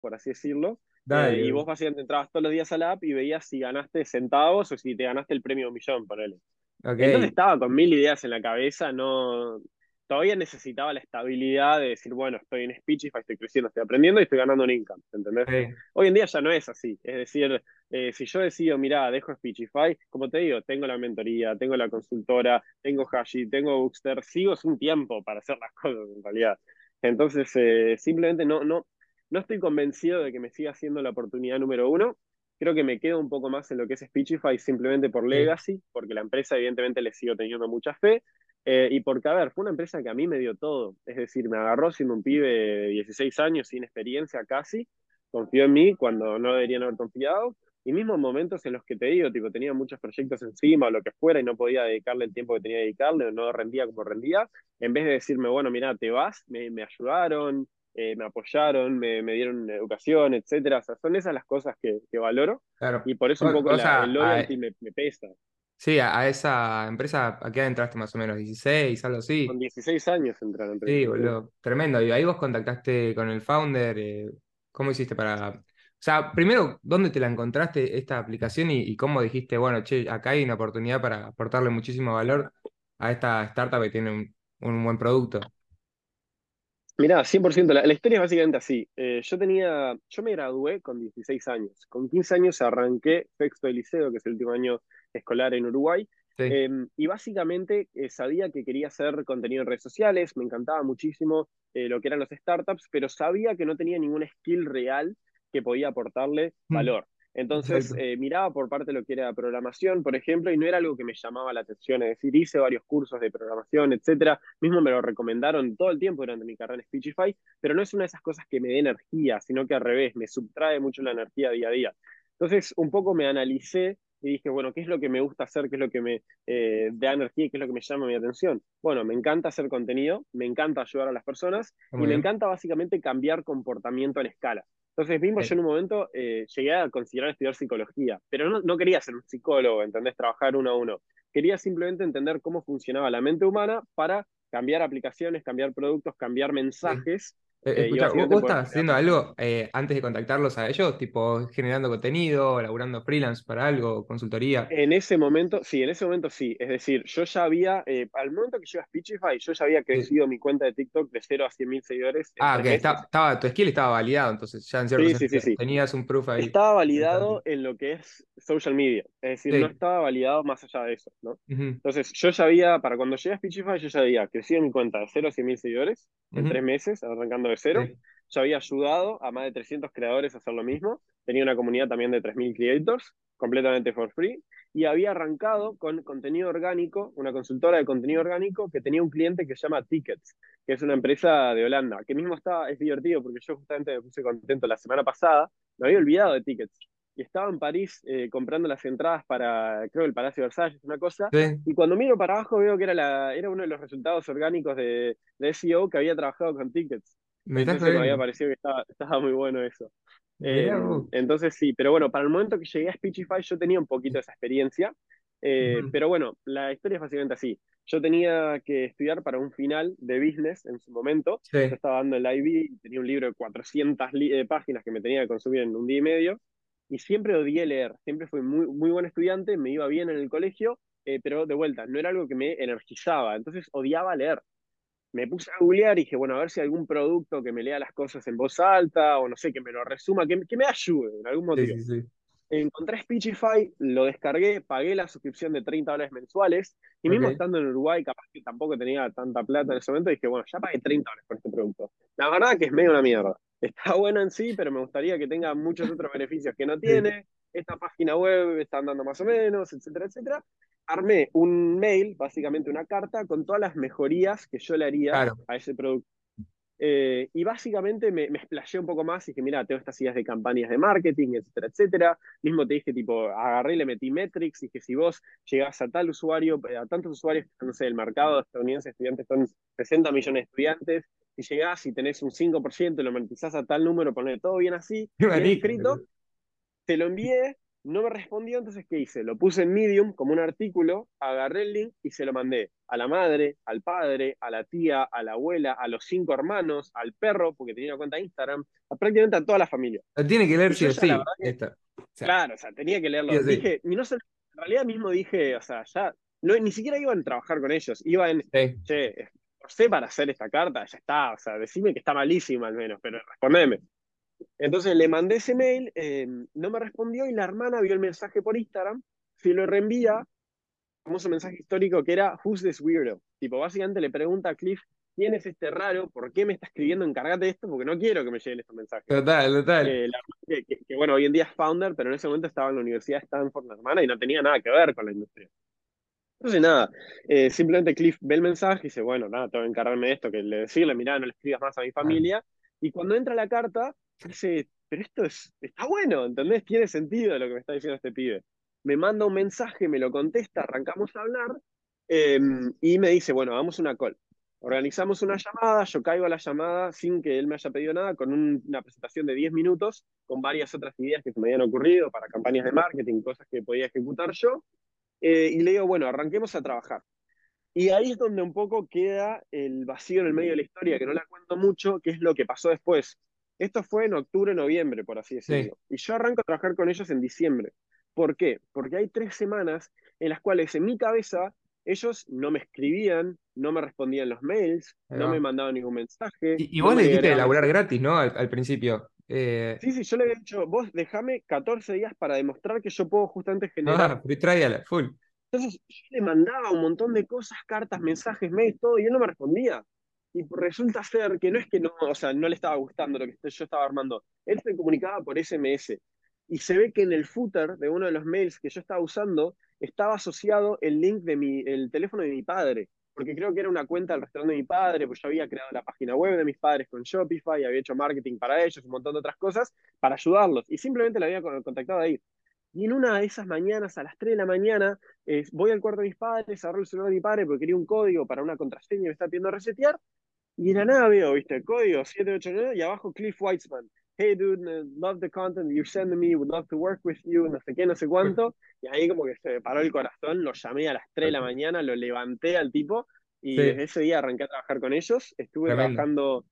por así decirlo. Eh, y vos básicamente entrabas todos los días a la app y veías si ganaste centavos o si te ganaste el premio millón, ponele. Ok. Entonces estaba con mil ideas en la cabeza, no, todavía necesitaba la estabilidad de decir, bueno, estoy en Speechify, estoy creciendo, estoy aprendiendo y estoy ganando un income, ¿entendés? Hoy en día ya no es así, es decir, eh, si yo decido, mira, dejo Speechify, como te digo, tengo la mentoría, tengo la consultora, tengo Hashi, tengo Bookster, sigo es un tiempo para hacer las cosas en realidad. Entonces, eh, simplemente no, no, no estoy convencido de que me siga siendo la oportunidad número uno. Creo que me quedo un poco más en lo que es Speechify simplemente por legacy, porque la empresa evidentemente le sigo teniendo mucha fe. eh, y porque, a ver, fue una empresa que a mí me dio todo. Es decir, me agarró siendo un pibe de 16 años, sin experiencia casi. Confió en mí cuando no deberían haber confiado. Y mismo en momentos en los que te digo, tipo, tenía muchos proyectos encima o lo que fuera y no podía dedicarle el tiempo que tenía que dedicarle, o no rendía como rendía, en vez de decirme, bueno, mira, te vas, me, me ayudaron, eh, me apoyaron, me, me dieron educación, etcétera. O sea, son esas las cosas que, que valoro Claro. y por eso un poco o la- sea, el loyalty me, me pesa. Sí, a, a esa empresa, ¿a qué edad entraste más o menos? ¿16, algo así? Con 16 años entré a la empresa. Sí, boludo, tremendo. Y ahí vos contactaste con el founder, eh, ¿cómo hiciste para...? O sea, primero, ¿dónde te la encontraste esta aplicación y, y cómo dijiste, bueno, che, acá hay una oportunidad para aportarle muchísimo valor a esta startup que tiene un, un buen producto? Mirá, 100%, la, la historia es básicamente así. Eh, yo tenía, yo me gradué con 16 años. Con 15 años arranqué sexto de liceo, que es el último año escolar en Uruguay. Sí. Eh, y básicamente eh, sabía que quería hacer contenido en redes sociales, me encantaba muchísimo eh, lo que eran los startups, pero sabía que no tenía ningún skill real que podía aportarle Mm. Entonces eh, miraba por parte de lo que era programación, por ejemplo, y no era algo que me llamaba la atención, es decir, hice varios cursos de programación, etcétera, mismo me lo recomendaron todo el tiempo durante mi carrera en Speechify, pero no es una de esas cosas que me dé energía, sino que al revés, me subtrae mucho la energía día a día. Entonces, un poco me analicé y dije, bueno, ¿qué es lo que me gusta hacer? ¿Qué es lo que me eh, da energía qué es lo que me llama mi atención? Bueno, me encanta hacer contenido, me encanta ayudar a las personas y me encanta básicamente cambiar comportamiento en escala. Entonces mismo Sí. yo en un momento eh, llegué a considerar estudiar psicología, pero no, no quería ser un psicólogo, ¿entendés? Trabajar uno a uno. Quería simplemente entender cómo funcionaba la mente humana para cambiar aplicaciones, cambiar productos, cambiar mensajes. Eh, eh, escucha, ¿vos, vos estabas haciendo algo eh, antes de contactarlos a ellos? Tipo, generando contenido, laburando freelance para algo, consultoría. En ese momento, sí, en ese momento sí. Es decir, yo ya había, eh, al momento que yo a Speechify, yo ya había crecido mi cuenta de TikTok de 0 a 100 mil seguidores Ah, está- estaba, tu skill estaba validado, entonces ya en cierto Sí, sí, sí, tenías un proof ahí. Estaba validado en lo que es social media, es decir, no estaba validado más allá de eso, ¿no? Entonces, yo ya había, para cuando llegué a Speechify, yo ya había crecido mi cuenta de 0 a 100 mil seguidores en tres meses, arrancando de cero. Sí. Ya había ayudado a más de 300 creadores a hacer lo mismo. Tenía una comunidad también de 3.000 creators, completamente for free. Y había arrancado con contenido orgánico, una consultora de contenido orgánico que tenía un cliente que se llama Tickets, que es una empresa de Holanda, que mismo está, es divertido porque yo justamente me puse contento la semana pasada, me había olvidado de Tickets. Y estaba en París eh, comprando las entradas para, creo, el Palacio de Versalles, una cosa. Sí. Y cuando miro para abajo veo que era, la, era uno de los resultados orgánicos de, de SEO que había trabajado con Tickets. Me estás Entonces me había parecido que estaba, estaba muy bueno eso. Eh, entonces sí, pero bueno, para el momento que llegué a Speechify yo tenía un poquito esa experiencia, eh, pero bueno, la historia es básicamente así. Yo tenía que estudiar para un final de business en su momento. Sí. Yo estaba dando el IB, tenía un libro de 400 li- eh, páginas que me tenía que consumir en un día y medio, y siempre odié leer, siempre fui muy, muy buen estudiante, me iba bien en el colegio, eh, pero de vuelta, no era algo que me energizaba, entonces odiaba leer me puse a googlear y dije, bueno, a ver si hay algún producto que me lea las cosas en voz alta o no sé, que me lo resuma, que, que me ayude en algún Sí, motivo. sí, sí. Encontré Speechify, lo descargué, pagué la suscripción de 30 dólares mensuales y mismo estando en Uruguay, capaz que tampoco tenía tanta plata en ese momento, dije, bueno, ya pagué 30 dólares por este producto. La verdad que es medio una mierda. Está bueno en sí, pero me gustaría que tenga muchos otros beneficios que no Sí. tiene. Esta página web está andando más o menos, etcétera, etcétera. Armé un mail, básicamente una carta, con todas las mejorías que yo le haría Claro. a ese producto. Eh, y básicamente me, me explayé un poco más y dije, mira, tengo estas ideas de campañas de marketing, etcétera, etcétera. Mismo te dije, tipo, agarré y le metí metrics y que si vos llegás a tal usuario, eh, a tantos usuarios, no sé, el mercado estadounidense de estudiantes son 60 millones de estudiantes, si llegás y tenés un 5% y lo monetizás a tal número, ponle todo bien así, bien escrito, te lo envié no me respondió, entonces ¿qué hice? Lo puse en Medium como un artículo, agarré el link y se lo mandé a la madre, al padre, a la tía, a la abuela, a los cinco hermanos, al perro, porque tenía una cuenta de Instagram, a prácticamente a toda la familia. tiene que leer sí o sí. claro, o sea, tenía que leerlo. dije, y no sé, en realidad mismo dije, o sea, ya, no, ni siquiera iban a trabajar con ellos, iban, sí. che, sé para hacer esta carta, ya está, o sea, decime que está malísima al menos, pero respondeme. Entonces le mandé ese mail, eh, no me respondió y la hermana vio el mensaje por Instagram, si lo reenvía, famoso mensaje histórico que era Who's this weirdo? Tipo, básicamente le pregunta a Cliff, ¿quién es este raro? ¿Por qué me está escribiendo? Encárgate de esto porque no quiero que me lleguen estos mensajes. Total, total. Eh, que, bueno, hoy en día es founder, pero en ese momento estaba en la Universidad de Stanford, la hermana, y no tenía nada que ver con la industria. Entonces, nada, eh, simplemente Cliff ve el mensaje y dice, bueno, nada, tengo que encargarme de esto, que le decirle, mirá, no le escribas más a mi familia. Y cuando entra la carta, pero esto es, está bueno, ¿entendés? Tiene sentido lo que me está diciendo este pibe. Me manda un mensaje, me lo contesta, arrancamos a hablar em, y me dice, bueno, vamos una call. Organizamos una llamada, yo caigo a la llamada sin que él me haya pedido nada, con una presentación de 10 minutos, con varias otras ideas que se me habían ocurrido para campañas de marketing, cosas que podía ejecutar yo. Eh, y le digo, bueno, arranquemos a trabajar. Y ahí es donde un poco queda el vacío en el medio de la historia, que no la cuento mucho, que es lo que pasó después. Esto fue en octubre, noviembre, por así decirlo. Y yo arranco a trabajar con ellos en diciembre. ¿Por qué? Porque hay tres semanas en las cuales en mi cabeza ellos no me escribían, no me respondían los mails, no me mandaban ningún mensaje. Y, vos le dijiste de laburar gratis, ¿no? Al, principio. Eh, sí, sí, yo le había dicho, vos déjame 14 días para demostrar que yo puedo justamente generar. Ah, trial, full. Entonces yo le mandaba un montón de cosas, cartas, mensajes, mails, todo, y él no me respondía. Y resulta ser que no es que no, o sea, no le estaba gustando lo que yo estaba armando. Él se comunicaba por SMS. Y se ve que en el footer de uno de los mails que yo estaba usando estaba asociado el link de mi, el teléfono de mi padre. Porque creo que era una cuenta del restaurante de mi padre, pues yo había creado la página web de mis padres con Shopify, había hecho marketing para ellos, un montón de otras cosas, para ayudarlos. Y simplemente le había contactado ahí. Y en una de esas mañanas, a las 3 de la mañana, eh, voy al cuarto de mis padres, agarro el celular de mi padre porque quería un código para una contraseña y me está pidiendo resetear. Y en la nada veo, viste, el código 789 y abajo Cliff Weitzman. Hey dude, love the content you're sending me, would love to work with you, no sé qué, no sé cuánto. Y ahí como que se me paró el corazón, lo llamé a las 3 de la mañana, lo levanté al tipo y desde ese día arranqué a trabajar con ellos. Estuve trabajando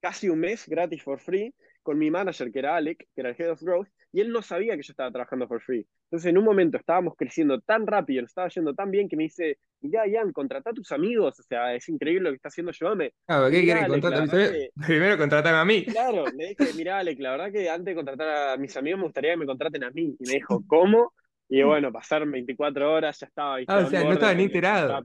casi un mes gratis for free con mi manager, que era Alec, que era el Head of Growth, y él no sabía que yo estaba trabajando for free. Entonces, en un momento estábamos creciendo tan rápido, nos estaba yendo tan bien que me dice, ya, Ian, contrata a tus amigos, o sea, es increíble lo que está haciendo Llévame. Claro, ¿qué quieres? Primero contratame a mí. Claro, le dije, mira, Alec, la verdad que antes de contratar a mis amigos me gustaría que me contraten a mí. Y me dijo, ¿cómo? Y bueno, pasaron 24 horas, ya estaba. Ah, o sea, no estaba ni enterado.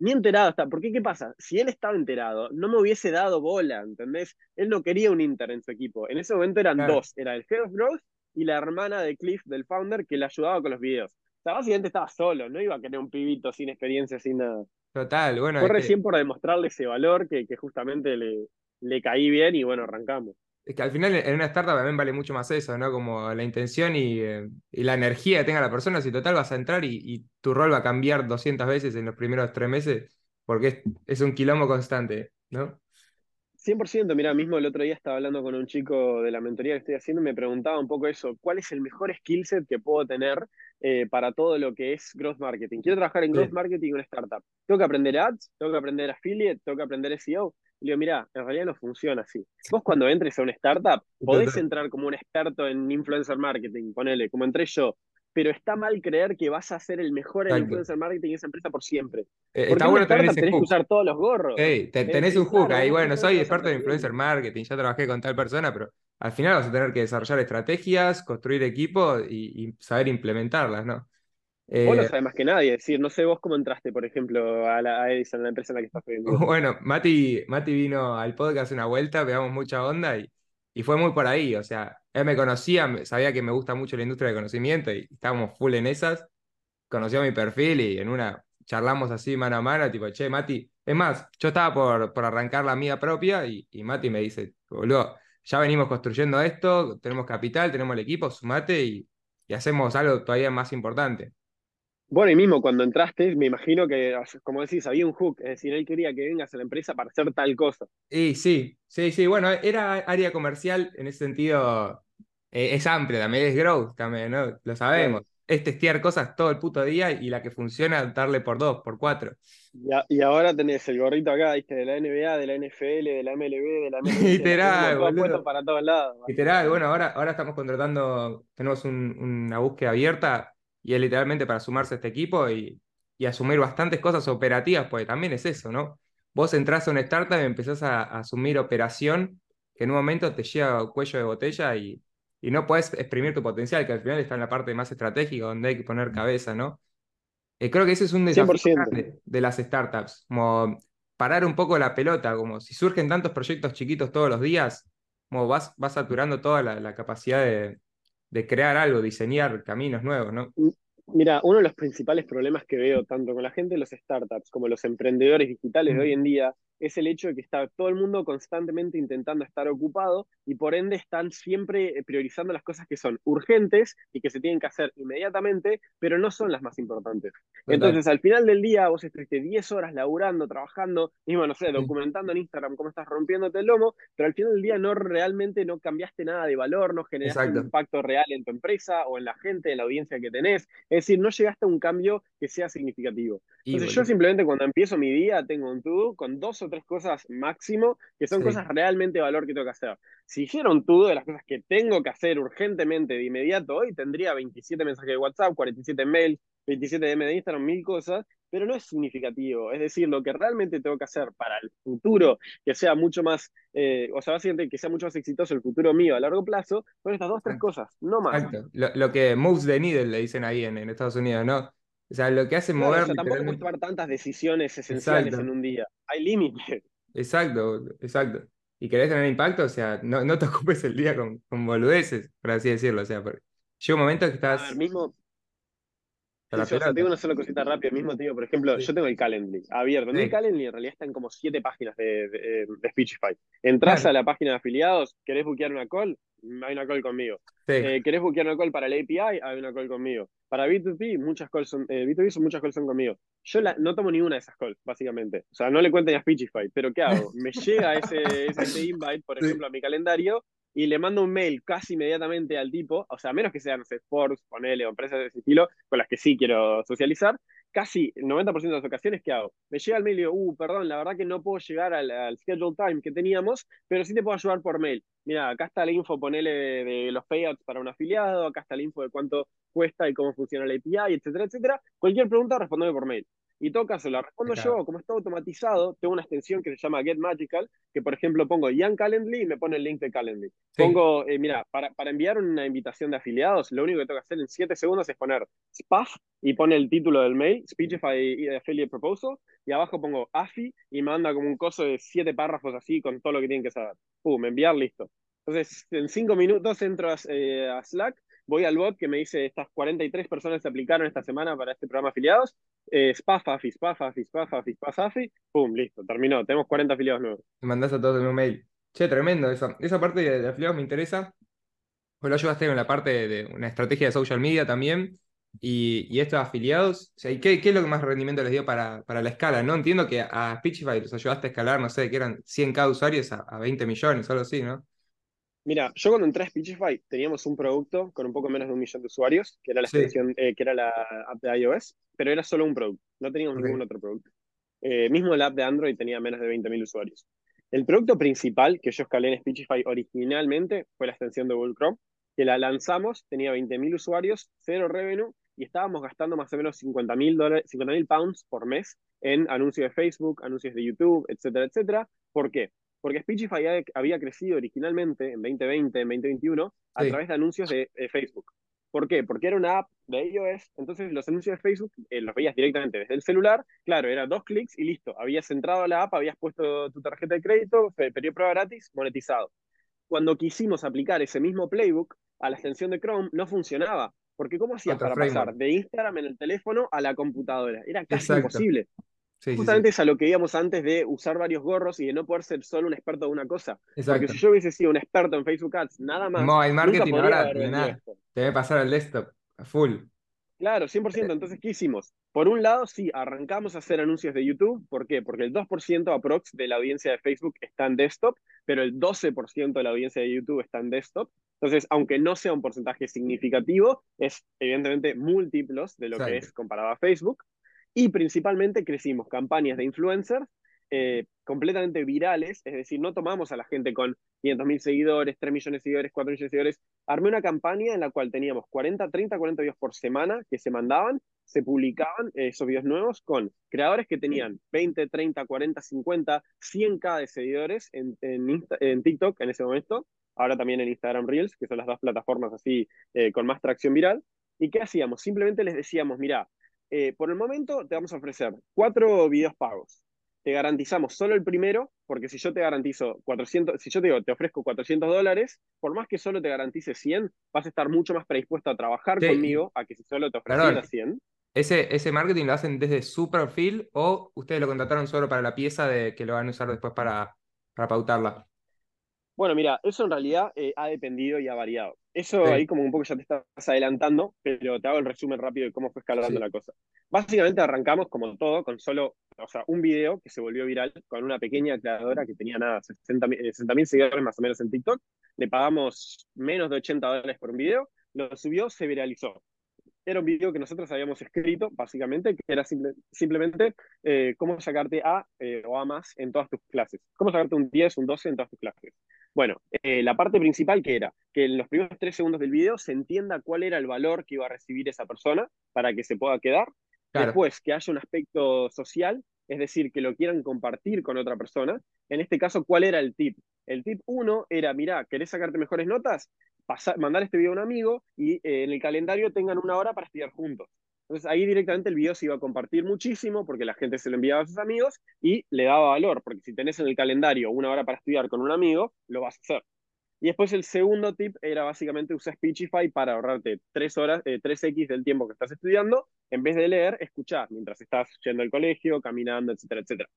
Ni enterado está. ¿Por qué? ¿Qué pasa? Si él estaba enterado, no me hubiese dado bola, ¿entendés? Él no quería un Inter en su equipo. En ese momento eran dos. Era el Head of Growth y la hermana de Cliff, del founder, que le ayudaba con los videos. O sea, básicamente estaba solo, no iba a querer un pibito sin experiencia, sin nada. Total, bueno. Fue recién por demostrarle ese valor que, que justamente le, le caí bien y bueno, arrancamos. Es que al final en una startup también vale mucho más eso, ¿no? Como la intención y, eh, y la energía que tenga la persona. Si total vas a entrar y, y, tu rol va a cambiar 200 veces en los primeros tres meses, porque es, es un quilombo constante, ¿no? 100%, mira, mismo el otro día estaba hablando con un chico de la mentoría que estoy haciendo y me preguntaba un poco eso, ¿cuál es el mejor skill set que puedo tener eh, para todo lo que es growth marketing? Quiero trabajar en growth marketing en una startup. Tengo que aprender ads, tengo que aprender affiliate, tengo que aprender SEO. Y le digo, mira, en realidad no funciona así. Vos cuando entres a una startup, podés entrar como un experto en influencer marketing, ponele, como entré yo, pero está mal creer que vas a ser el mejor en influencer marketing en esa empresa por siempre. Eh, está bueno tener tenés que usar todos los gorros. tenés un hook ahí, bueno, soy experto en influencer marketing, ya trabajé con tal persona, pero al final vas a tener que desarrollar estrategias, construir equipos y, saber implementarlas, ¿no? Vos lo eh, sabés más que nadie, es decir, no sé vos cómo entraste, por ejemplo, a, la, Edison, la empresa en la que estás viviendo. Bueno, Mati, Mati vino al podcast una vuelta, pegamos mucha onda y, y fue muy por ahí, o sea, él me conocía, sabía que me gusta mucho la industria de conocimiento y estábamos full en esas. Conoció mi perfil y en una charlamos así mano a mano, tipo, che, Mati. Es más, yo estaba por, por arrancar la mía propia y, y Mati me dice, boludo, ya venimos construyendo esto, tenemos capital, tenemos el equipo, sumate y, y hacemos algo todavía más importante. Bueno, y mismo cuando entraste, me imagino que, como decís, había un hook, es decir, él quería que vengas a la empresa para hacer tal cosa. Y sí, sí, sí, bueno, era área comercial, en ese sentido, Eh, es amplia también, es growth también, ¿no? Lo sabemos. Es testear cosas todo el puto día y la que funciona, darle por dos, por cuatro. Y, a- y ahora tenés el gorrito acá, ¿viste? De la NBA, de la NFL, de la MLB, de la MLS, Literal, tenemos todas puestas boludo. para todos lados. Literal, bueno, ahora, ahora estamos contratando, tenemos un- una búsqueda abierta y es literalmente para sumarse a este equipo y, y asumir bastantes cosas operativas, porque también es eso, ¿no? Vos entras a una startup y empezás a, a asumir operación que en un momento te llega a cuello de botella y, y no puedes exprimir tu potencial, que al final está en la parte más estratégica, donde hay que poner cabeza, ¿no? Eh, creo que ese es un desafío de las startups, como parar un poco la pelota, como si surgen tantos proyectos chiquitos todos los días, como vas, vas saturando toda la, la capacidad de, de crear algo, diseñar caminos nuevos, ¿no? Mira, uno de los principales problemas que veo tanto con la gente de los startups como los emprendedores digitales de hoy en día es el hecho de que está todo el mundo constantemente intentando estar ocupado y por ende están siempre eh, priorizando las cosas que son urgentes y que se tienen que hacer inmediatamente, pero no son las más importantes. Entonces, al final del día, vos estuviste 10 horas laburando, trabajando, mismo, no sé, documentando en Instagram cómo estás rompiéndote el lomo, pero al final del día no realmente no cambiaste nada de valor, no generaste un impacto real en tu empresa o en la gente, en la audiencia que tenés. Es decir, no llegaste a un cambio que sea significativo. Y Entonces yo simplemente cuando empiezo mi día tengo un to-do con dos o tres cosas máximo que son Sí, cosas realmente de valor que tengo que hacer. Si hiciera un to-do de las cosas que tengo que hacer urgentemente de inmediato hoy, tendría 27 mensajes de WhatsApp, 47 mails, 27 DM de Instagram, mil cosas, pero no es significativo. Es decir, lo que realmente tengo que hacer para el futuro, que sea mucho más, eh, o sea, básicamente que sea mucho más exitoso el futuro mío a largo plazo, son estas dos, tres exacto. cosas, no más. exacto. Lo, lo que moves the needle le dicen ahí en, en Estados Unidos, ¿no? O sea, lo que hace Claro, o mover sea, tampoco puedes tomar tantas decisiones esenciales en un día. Hay límites. Exacto, exacto. Y querés tener impacto, o sea, no, no te ocupes el día con, con boludeces, por así decirlo. O sea, porque llega un momento que A ver, estás mismo, a Sí, la sí, o sea, te digo una sola cosita rápida. Mismo digo, por ejemplo, Sí, yo tengo el Calendly abierto. En sí, Calendly en realidad están como siete páginas de, de, de Speechify. Entrás claro, a la página de afiliados, ¿querés buquear una call? Hay una call conmigo. sí, Eh, ¿Querés buquear una call para el API? Hay una call conmigo. Para B2B, muchas calls son, eh, B2B son muchas calls son conmigo. Yo la, no tomo ninguna de esas calls, básicamente. O sea, no le cuento ni a Speechify. Pero ¿qué hago? Me llega ese, ese, invite, por ejemplo, a mi calendario y le mando un mail casi inmediatamente al tipo, o sea, menos que sean, no Forbes, ponele, o empresas de ese estilo, con las que sí quiero socializar, casi el 90% de las ocasiones, ¿qué hago? Me llega el mail y digo, uh, perdón, la verdad que no puedo llegar al, al schedule time que teníamos, pero sí te puedo ayudar por mail. Mira, acá está la info, ponele de, de los payouts para un afiliado, acá está la info de cuánto cuesta y cómo funciona la API, etcétera, etcétera. Cualquier pregunta, respondeme por mail. Y todo caso, la respondo yo, como está automatizado, tengo una extensión que se llama Get Magical, que por ejemplo pongo Ian Calendly y me pone el link de Calendly. sí, Pongo, eh, mira, para, para enviar una invitación de afiliados, lo único que tengo que hacer en 7 segundos es poner SPAF y pone el título del mail, Speechify Affiliate Proposal, y abajo pongo AFI y me manda como un coso de 7 párrafos así con todo lo que tienen que saber. Pum, enviar, listo. Entonces, en 5 minutos entro a, eh, a Slack, voy al bot que me dice estas 43 personas se aplicaron esta semana para este programa afiliados, eh, SPAF, AFI, SPAF, AFI, SPAF, AFI, SPAF, AFI, pum, listo, terminó, tenemos 40 afiliados nuevos. te mandás a todos en un mail. Che, tremendo eso. Esa parte de, de afiliados me interesa. Vos lo ayudaste en la parte de, de una estrategia de social media también. Y, y estos afiliados, o sea, ¿y qué, qué es lo que más rendimiento les dio para, para la escala? No entiendo que a Speechify los ayudaste a escalar, no sé, que eran 100k usuarios a, a 20 millones, algo así, ¿no? Mira, yo cuando entré a Speechify teníamos un producto con un poco menos de un millón de usuarios, que era la Sí, extensión, eh, que era la app de iOS, pero era solo un producto, no teníamos ningún ok. otro producto. Eh, mismo la app de Android tenía menos de 20.000 usuarios. El producto principal que yo escalé en Speechify originalmente fue la extensión de Google Chrome, que la lanzamos, tenía 20.000 usuarios, cero revenue, y estábamos gastando más o menos 50.000 50 pounds por mes en anuncios de Facebook, anuncios de YouTube, etcétera, etcétera. ¿Por qué? Porque Speechify había crecido originalmente en 2020, en 2021, a Sí, través de anuncios de, de Facebook. ¿Por qué? Porque era una app de iOS, entonces los anuncios de Facebook eh, los veías directamente desde el celular, claro, era dos clics y listo, habías entrado a la app, habías puesto tu tarjeta de crédito, periodo prueba gratis, monetizado. Cuando quisimos aplicar ese mismo playbook a la extensión de Chrome, no funcionaba, porque ¿cómo hacías para framework. pasar de Instagram en el teléfono a la computadora? Era casi Exacto. imposible. Sí, sí, sí. Justamente es a lo que íbamos antes de usar varios gorros y de no poder ser solo un experto de una cosa. Porque si yo hubiese sido un experto en Facebook Ads, nada más, Mobile nunca marketing ahora nada. Te a pasar al desktop, a full. Claro, 100%. Entonces, ¿qué hicimos? Por un lado, sí, arrancamos a hacer anuncios de YouTube. ¿Por qué? Porque el 2% aprox de la audiencia de Facebook está en desktop, pero el 12% de la audiencia de YouTube está en desktop. Entonces, aunque no sea un porcentaje significativo, es evidentemente múltiplos de lo que es comparado a Facebook. Y principalmente crecimos campañas de influencers eh, completamente virales, es decir, no tomamos a la gente con 500.000 seguidores, 3 millones de seguidores, 4 millones de seguidores. Armé una campaña en la cual teníamos 40, 30, 40 videos por semana que se mandaban, se publicaban eh, esos videos nuevos con creadores que tenían 20, 30, 40, 50, 100k de seguidores en, TikTok en ese momento, ahora también en Instagram Reels, que son las dos plataformas así eh, con más tracción viral. ¿Y qué hacíamos? Simplemente les decíamos, mira, por el momento te vamos a ofrecer cuatro videos pagos te garantizamos solo el primero, porque si yo te garantizo 400, si yo te digo, te ofrezco 400 dólares, por más que solo te garantice 100, vas a estar mucho más predispuesto a trabajar conmigo a que si solo te ofreciera 100. Ese, ese marketing lo hacen desde su perfil o ustedes lo contrataron solo para la pieza de que lo van a usar después para, para pautarla. Bueno, mira, eso en realidad eh, ha dependido y ha variado. Eso ahí como un poco ya te estás adelantando, pero te hago el resumen rápido de cómo fue escalando la cosa. Básicamente arrancamos como todo con solo, o sea, un video que se volvió viral con una pequeña creadora que tenía nada, 60 mil eh, seguidores más o menos en TikTok. Le pagamos menos de 80 dólares por un video, lo subió, se viralizó era un video que nosotros habíamos escrito, básicamente, que era simplemente eh, cómo sacarte A o A más en todas tus clases. Cómo sacarte un 10, un 12 en todas tus clases. Bueno, eh, la parte principal que era que en los primeros tres segundos del video se entienda cuál era el valor que iba a recibir esa persona para que se pueda quedar. Después, que haya un aspecto social, es decir, que lo quieran compartir con otra persona. En este caso, ¿cuál era el tip? El tip uno era, mira, ¿querés sacarte mejores notas? mandar este video a un amigo y eh, en el calendario tengan una hora para estudiar juntos. Entonces ahí directamente el video se iba a compartir muchísimo porque la gente se lo enviaba a sus amigos y le daba valor, porque si tenés en el calendario una hora para estudiar con un amigo, lo vas a hacer. Y después el segundo tip era básicamente usar Speechify para ahorrarte 3 horas, 3x eh, del tiempo que estás estudiando, en vez de leer, escuchar mientras estás yendo al colegio, caminando, etcétera, etcétera.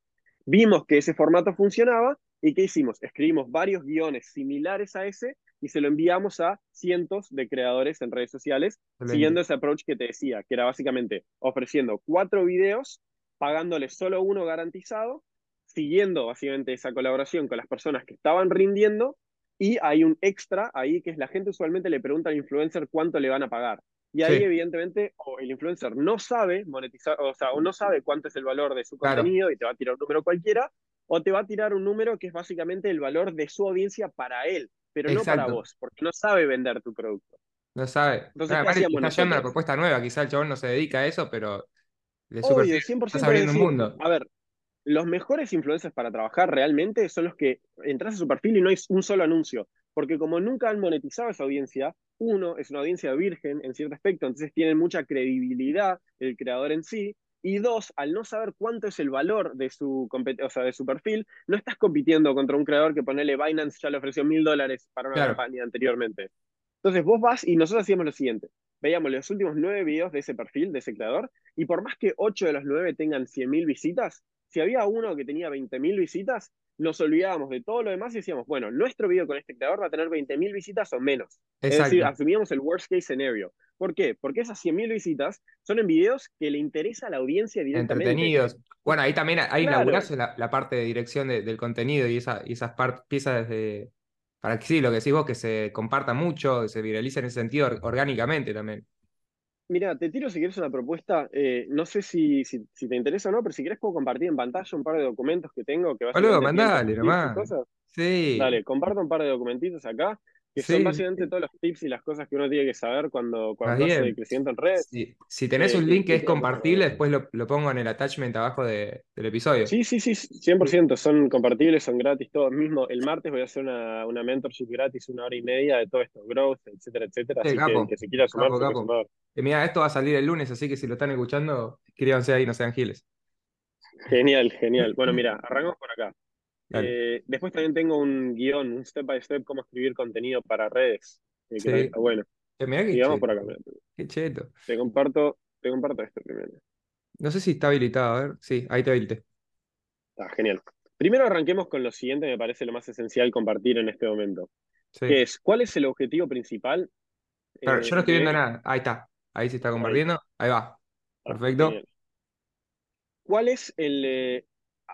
Vimos que ese formato funcionaba y ¿qué hicimos? Escribimos varios guiones similares a ese y se lo enviamos a cientos de creadores en redes sociales, siguiendo ese approach que te decía, que era básicamente ofreciendo cuatro videos, pagándoles solo uno garantizado, siguiendo básicamente esa colaboración con las personas que estaban rindiendo, y hay un extra ahí que es la gente usualmente le pregunta al influencer cuánto le van a pagar. Y ahí, evidentemente, o el influencer no sabe monetizar, o sea, o no sabe cuánto es el valor de su contenido y te va a tirar un número cualquiera, o te va a tirar un número que es básicamente el valor de su audiencia para él pero no para vos, porque no sabe vender tu producto. No sabe. Entonces, está una propuesta nueva, quizá el chabón no se dedica a eso, pero su Obvio, 100% un mundo. A ver, los mejores influencers para trabajar realmente son los que entras a su perfil y no hay un solo anuncio, porque como nunca han monetizado esa audiencia, uno es una audiencia virgen en cierto aspecto, entonces tienen mucha credibilidad el creador en sí, y dos, al no saber cuánto es el valor de su, o sea, de su perfil, no estás compitiendo contra un creador que ponele Binance ya le ofreció mil dólares para una campaña anteriormente. Entonces vos vas y nosotros hacíamos lo siguiente. Veíamos los últimos nueve videos de ese perfil, de ese creador, y por más que ocho de los nueve tengan 100.000 visitas, si había uno que tenía 20.000 visitas, nos olvidábamos de todo lo demás y decíamos, bueno, nuestro video con este creador va a tener 20.000 visitas o menos. Es decir, asumíamos el worst case scenario. ¿Por qué? Porque esas 100.000 visitas son en videos que le interesa a la audiencia directamente. Entretenidos. Bueno, ahí también hay claro. la, la, parte de dirección del contenido y, esa, y esas piezas de, para que sí, lo que decís vos, que se comparta mucho, que se viralice en ese sentido orgánicamente también. Mira, te tiro si quieres una propuesta, eh, no sé si, si, te interesa o no, pero si quieres puedo compartir en pantalla un par de documentos que tengo. Que Boludo, mandale nomás. Sí. Dale, comparto un par de documentitos acá que son básicamente todos los tips y las cosas que uno tiene que saber cuando, cuando hace crecimiento en red. Si tenés un link que es compartible, después lo, lo, pongo en el attachment abajo de, del episodio. Sí, sí, sí, 100%. Son compartibles, son gratis, todos. Mismo el martes voy a hacer una, una mentorship gratis, una hora y media de todo esto, growth, etcétera, etcétera. así que, que si quiera sumar, capo, Y mira, esto va a salir el lunes, así que si lo están escuchando, escríbanse ahí, no sean giles. Genial, genial. Bueno, mira, arrancamos por acá. Eh, después también tengo un guion, un step by step, cómo escribir contenido para redes. Eh, bueno. Eh, por acá. Qué cheto. Te comparto, te comparto esto primero. No sé si está habilitado, a ver. Sí, ahí te habilité. Está genial. Primero arranquemos con lo siguiente, me parece lo más esencial compartir en este momento. Que es, ¿cuál es el objetivo principal? Yo no estoy viendo nada. Ahí está. Ahí se está compartiendo. Ahí, va. Ah, Perfecto. ¿Cuál es el,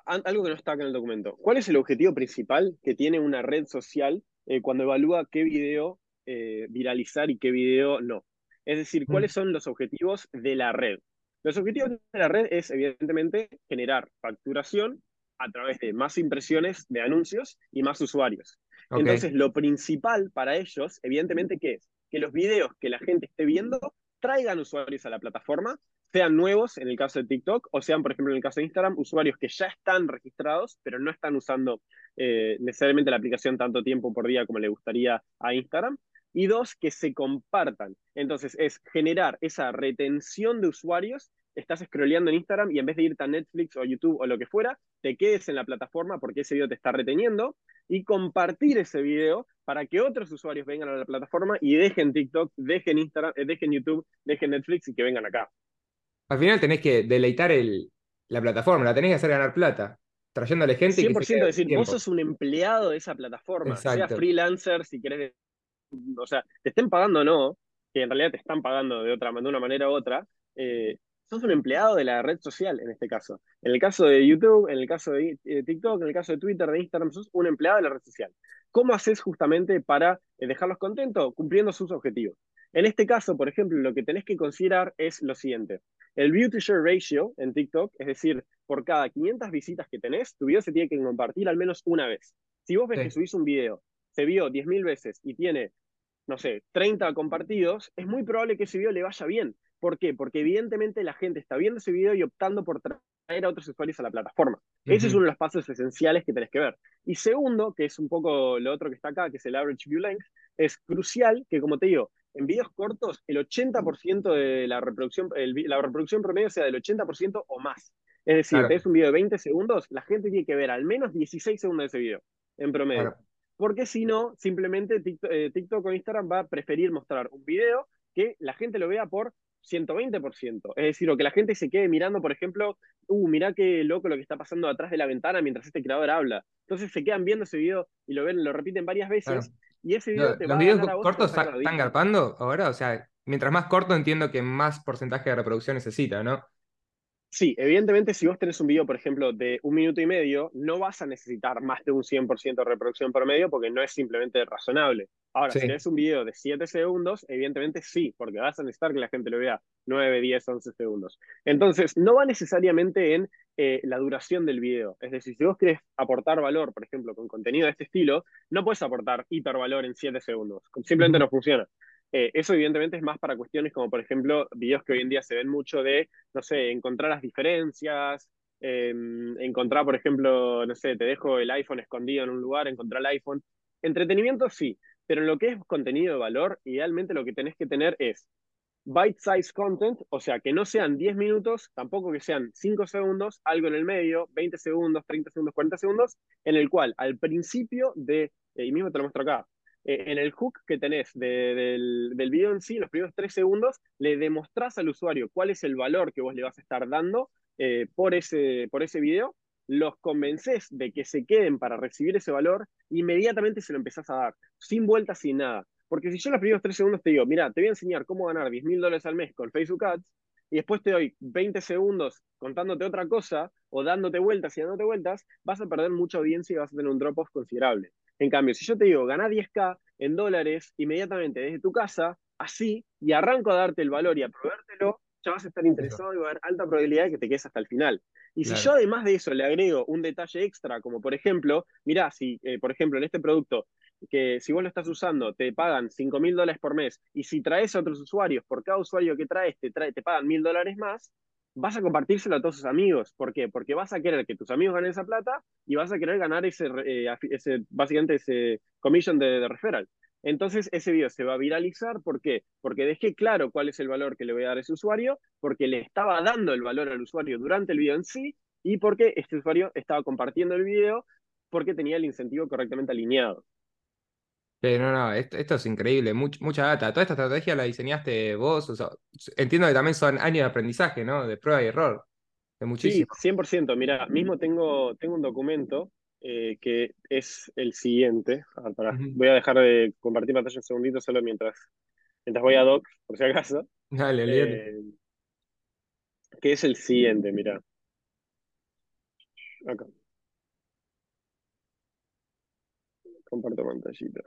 algo que no está acá en el documento. ¿Cuál es el objetivo principal que tiene una red social eh, cuando evalúa qué video eh, viralizar y qué video no. Es decir, Mm. cuáles son los objetivos de la red. Los objetivos de la red es, evidentemente, generar facturación a través de más impresiones de anuncios y más usuarios. Entonces, lo principal para ellos, evidentemente, ¿qué es? Que los videos que la gente esté viendo traigan usuarios a la plataforma, sean nuevos en el caso de TikTok, o sean, por ejemplo, en el caso de Instagram, usuarios que ya están registrados, pero no están usando eh, necesariamente la aplicación tanto tiempo por día como le gustaría a Instagram. Y dos, que se compartan. Entonces, es generar esa retención de usuarios. Estás scrolleando en Instagram y en vez de irte a Netflix o YouTube o lo que fuera, te quedes en la plataforma porque ese video te está reteniendo y compartir ese video para que otros usuarios vengan a la plataforma y dejen TikTok, dejen Instagram, eh, dejen YouTube, dejen Netflix y que vengan acá. Al final tenés que deleitar el, la plataforma, la tenés que hacer ganar plata, trayéndole gente y que 100% se quede decir, tiempo. vos sos un empleado de esa plataforma, sea Exacto. freelancer, si querés, o sea, te estén pagando o no, que en realidad te están pagando de, otra, de una manera u otra, eh, sos un empleado de la red social en este caso. En el caso de YouTube, en el caso de eh, TikTok, en el caso de Twitter, de Instagram, sos un empleado de la red social. ¿Cómo haces justamente para eh, dejarlos contentos? Cumpliendo sus objetivos. En este caso, por ejemplo, lo que tenés que considerar es lo siguiente. El view to share ratio en TikTok, es decir, por cada 500 visitas que tenés, tu video se tiene que compartir al menos una vez. Si vos ves Sí. que subís un video, se vio 10.000 veces y tiene, no sé, 30 compartidos, es muy probable que ese video le vaya bien. ¿Por qué? Porque evidentemente la gente está viendo ese video y optando por traer a otros usuarios a la plataforma. Ese es uno de los pasos esenciales que tenés que ver. Y segundo, que es un poco lo otro que está acá, que es el average view length, es crucial que, como te digo, en videos cortos, el 80% de la reproducción, el la reproducción promedio sea del 80% o más. Es decir, Claro. tenés un video de 20 segundos, la gente tiene que ver al menos 16 segundos de ese video, en promedio. Claro. Porque si no, simplemente TikTok, eh, TikTok o Instagram va a preferir mostrar un video que la gente lo vea por 120%. Es decir, o que la gente se quede mirando, por ejemplo, uh, mirá qué loco lo que está pasando atrás de la ventana mientras este creador habla. Entonces se quedan viendo ese video y lo ven, lo repiten varias veces, Claro. Y ese video Lo- te ¿Los videos cortos están garpando ahora? O sea, mientras más corto entiendo que más porcentaje de reproducción necesita, ¿no? Sí, evidentemente si vos tenés un video, por ejemplo, de un minuto y medio, no vas a necesitar más de un 100% de reproducción por medio porque no es simplemente razonable. Ahora, Sí. si tenés un video de 7 segundos, evidentemente sí, porque vas a necesitar que la gente lo vea 9, 10, 11 segundos. Entonces, no va necesariamente en eh, la duración del video. Es decir, si vos querés aportar valor, por ejemplo, con contenido de este estilo, no puedes aportar hipervalor en 7 segundos. Simplemente no funciona. Eh, eso evidentemente es más para cuestiones como, por ejemplo, videos que hoy en día se ven mucho de, no sé, encontrar las diferencias, eh, encontrar, por ejemplo, no sé, te dejo el iPhone escondido en un lugar, encontrar el iPhone. Entretenimiento sí, pero en lo que es contenido de valor, idealmente lo que tenés que tener es bite-size content, o sea, que no sean 10 minutos, tampoco que sean 5 segundos, algo en el medio, 20 segundos, 30 segundos, 40 segundos, en el cual al principio de, y mismo te lo muestro acá, eh, en el hook que tenés de- del, del video en sí, los primeros 3 segundos, le demostrás al usuario cuál es el valor que vos le vas a estar dando eh, por, ese, por ese video, los convences de que se queden para recibir ese valor, inmediatamente se lo empezás a dar, sin vueltas, sin nada. Porque si yo los primeros tres segundos te digo, mira, te voy a enseñar cómo ganar 10 mil dólares al mes con Facebook Ads, y después te doy 20 segundos contándote otra cosa o dándote vueltas y dándote vueltas, vas a perder mucha audiencia y vas a tener un drop-off considerable. En cambio, si yo te digo, gana 10k en dólares inmediatamente desde tu casa, así, y arranco a darte el valor y a proveértelo, ya vas a estar interesado y va a haber alta probabilidad de que te quedes hasta el final. Y si yo además de eso le agrego un detalle extra, como por ejemplo, mirá, si eh, por ejemplo en este producto que si vos lo estás usando te pagan 5 mil dólares por mes y si traes a otros usuarios, por cada usuario que traes te, trae, te pagan mil dólares más, vas a compartírselo a todos tus amigos. ¿Por qué? Porque vas a querer que tus amigos ganen esa plata y vas a querer ganar ese, eh, ese básicamente ese commission de, de referral. Entonces ese video se va a viralizar, ¿por qué? Porque dejé claro cuál es el valor que le voy a dar a ese usuario, porque le estaba dando el valor al usuario durante el video en sí y porque este usuario estaba compartiendo el video porque tenía el incentivo correctamente alineado. Sí, no, no, esto, esto es increíble, much- mucha data. Toda esta estrategia la diseñaste vos, o sea, entiendo que también son años de aprendizaje, ¿no? De prueba y error, de Sí, muchísimo. 100%. Mira, mismo tengo, tengo un documento eh, que es el siguiente. A ver, pará. Ujú. Voy a dejar de compartir pantalla un segundito solo mientras, mientras voy a Doc, por si acaso. Dale. Eh, que es el siguiente, mira. Acá. Comparto pantallita.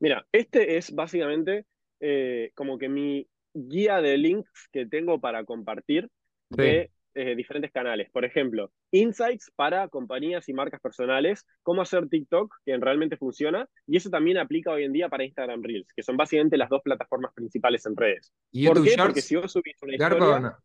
Mira, este es básicamente eh, como que mi guía de links que tengo para compartir de eh, diferentes canales. Por ejemplo, insights para compañías y marcas personales, cómo hacer TikTok, que realmente funciona, y eso también aplica hoy en día para Instagram Reels, que son básicamente las dos plataformas principales en redes. ¿Y ¿Por YouTube qué? Shorts? Porque si vos subís una ¿Garpa historia... no?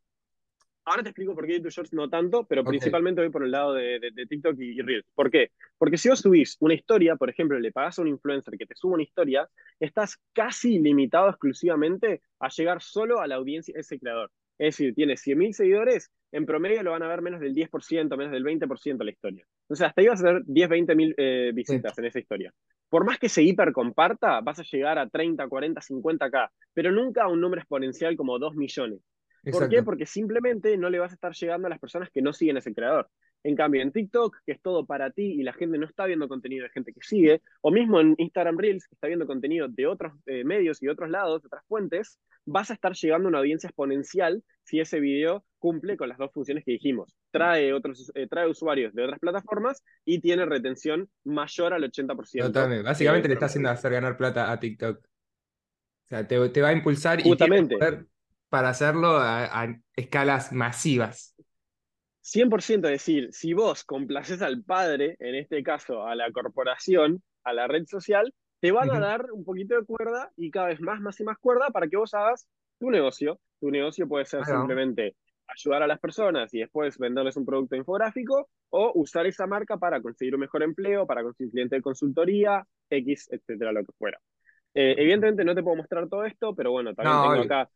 Ahora te explico por qué YouTube Shorts no tanto, pero principalmente voy por el lado de, de- de TikTok y, y Reels. ¿Por qué? Porque si vos subís una historia, por ejemplo, le pagás a un influencer que te suba una historia, estás casi limitado exclusivamente a llegar solo a la audiencia de ese creador. Es decir, tiene 100.000 seguidores, en promedio lo van a ver menos del 10%, menos del 20% la historia. Entonces, hasta ahí vas a tener 10, 20 mil eh, visitas en esa historia. Por más que se hipercomparta, vas a llegar a 30, 40, 50k, pero nunca a un número exponencial como 2 millones. ¿Por qué? Porque simplemente no le vas a estar llegando a las personas que no siguen a ese creador. En cambio, en TikTok, que es todo para ti y la gente no está viendo contenido de gente que sigue, o mismo en Instagram Reels, que está viendo contenido de otros eh, medios y de otros lados, de otras fuentes, vas a estar llegando a una audiencia exponencial si ese video cumple con las dos funciones que dijimos. Trae, otros, eh, trae usuarios de otras plataformas y tiene retención mayor al 80%. Totalmente. Básicamente eh, le está haciendo hacer ganar plata a TikTok. O sea, te, te va a impulsar Justamente. Para hacerlo a, a escalas masivas. 100% decir, si vos complaces al padre, en este caso a la corporación, a la red social, te van a dar un poquito de cuerda y cada vez más, más y más cuerda para que vos hagas tu negocio. Tu negocio puede ser simplemente ayudar a las personas y después venderles un producto infográfico o usar esa marca para conseguir un mejor empleo, para conseguir cliente de consultoría, X, etcétera, lo que fuera. Eh, evidentemente no te puedo mostrar todo esto, pero bueno, también No, tengo acá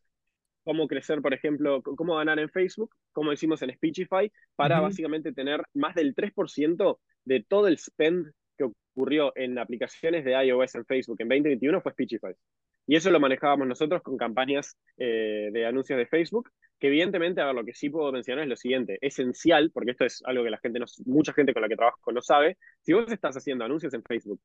cómo crecer, por ejemplo, cómo ganar en Facebook, como decimos en Speechify, para Ujú. básicamente tener más del 3% de todo el spend que ocurrió en aplicaciones de iOS en Facebook en 2021 fue Speechify. Y eso lo manejábamos nosotros con campañas eh, de anuncios de Facebook, que evidentemente, a ver, lo que sí puedo mencionar es lo siguiente, esencial, porque esto es algo que la gente no, mucha gente con la que trabajo no sabe, si vos estás haciendo anuncios en Facebook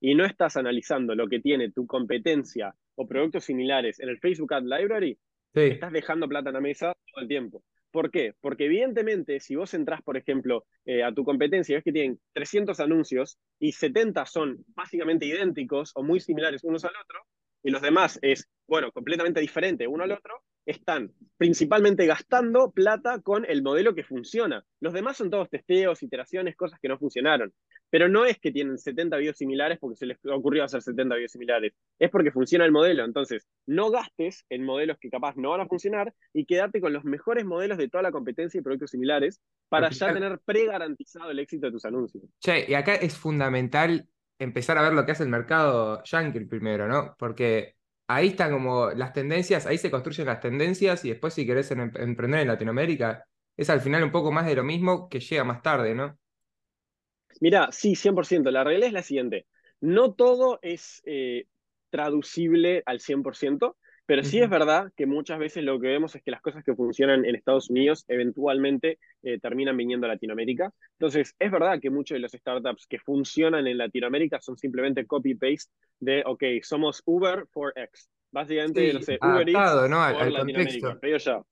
y no estás analizando lo que tiene tu competencia o productos similares en el Facebook Ad Library, Estás dejando plata en la mesa todo el tiempo. ¿Por qué? Porque evidentemente si vos entrás, por ejemplo, eh, a tu competencia y ves que tienen 300 anuncios y 70 son básicamente idénticos o muy similares unos al otro, y los demás es, bueno, completamente diferente uno al otro, están principalmente gastando plata con el modelo que funciona. Los demás son todos testeos, iteraciones, cosas que no funcionaron. Pero no es que tienen 70 videos similares porque se les ocurrió hacer 70 videos similares. Es porque funciona el modelo. Entonces, no gastes en modelos que capaz no van a funcionar y quédate con los mejores modelos de toda la competencia y productos similares para ya tener pre-garantizado el éxito de tus anuncios. Che, y acá es fundamental empezar a ver lo que hace el mercado yankee primero, ¿no? Porque ahí están como las tendencias, ahí se construyen las tendencias y después si querés em- emprender en Latinoamérica, es al final un poco más de lo mismo que llega más tarde, ¿no? Mira, sí, 100%. La realidad es la siguiente. No todo es eh, traducible al 100%, pero sí es verdad que muchas veces lo que vemos es que las cosas que funcionan en Estados Unidos eventualmente eh, terminan viniendo a Latinoamérica. Entonces, es verdad que muchos de los startups que funcionan en Latinoamérica son simplemente copy-paste de, ok, somos Uber for X. Básicamente, Sí, no sé, Uber Eats adaptado, ¿no? Al, por al Latinoamérica. contexto. Pedido ya.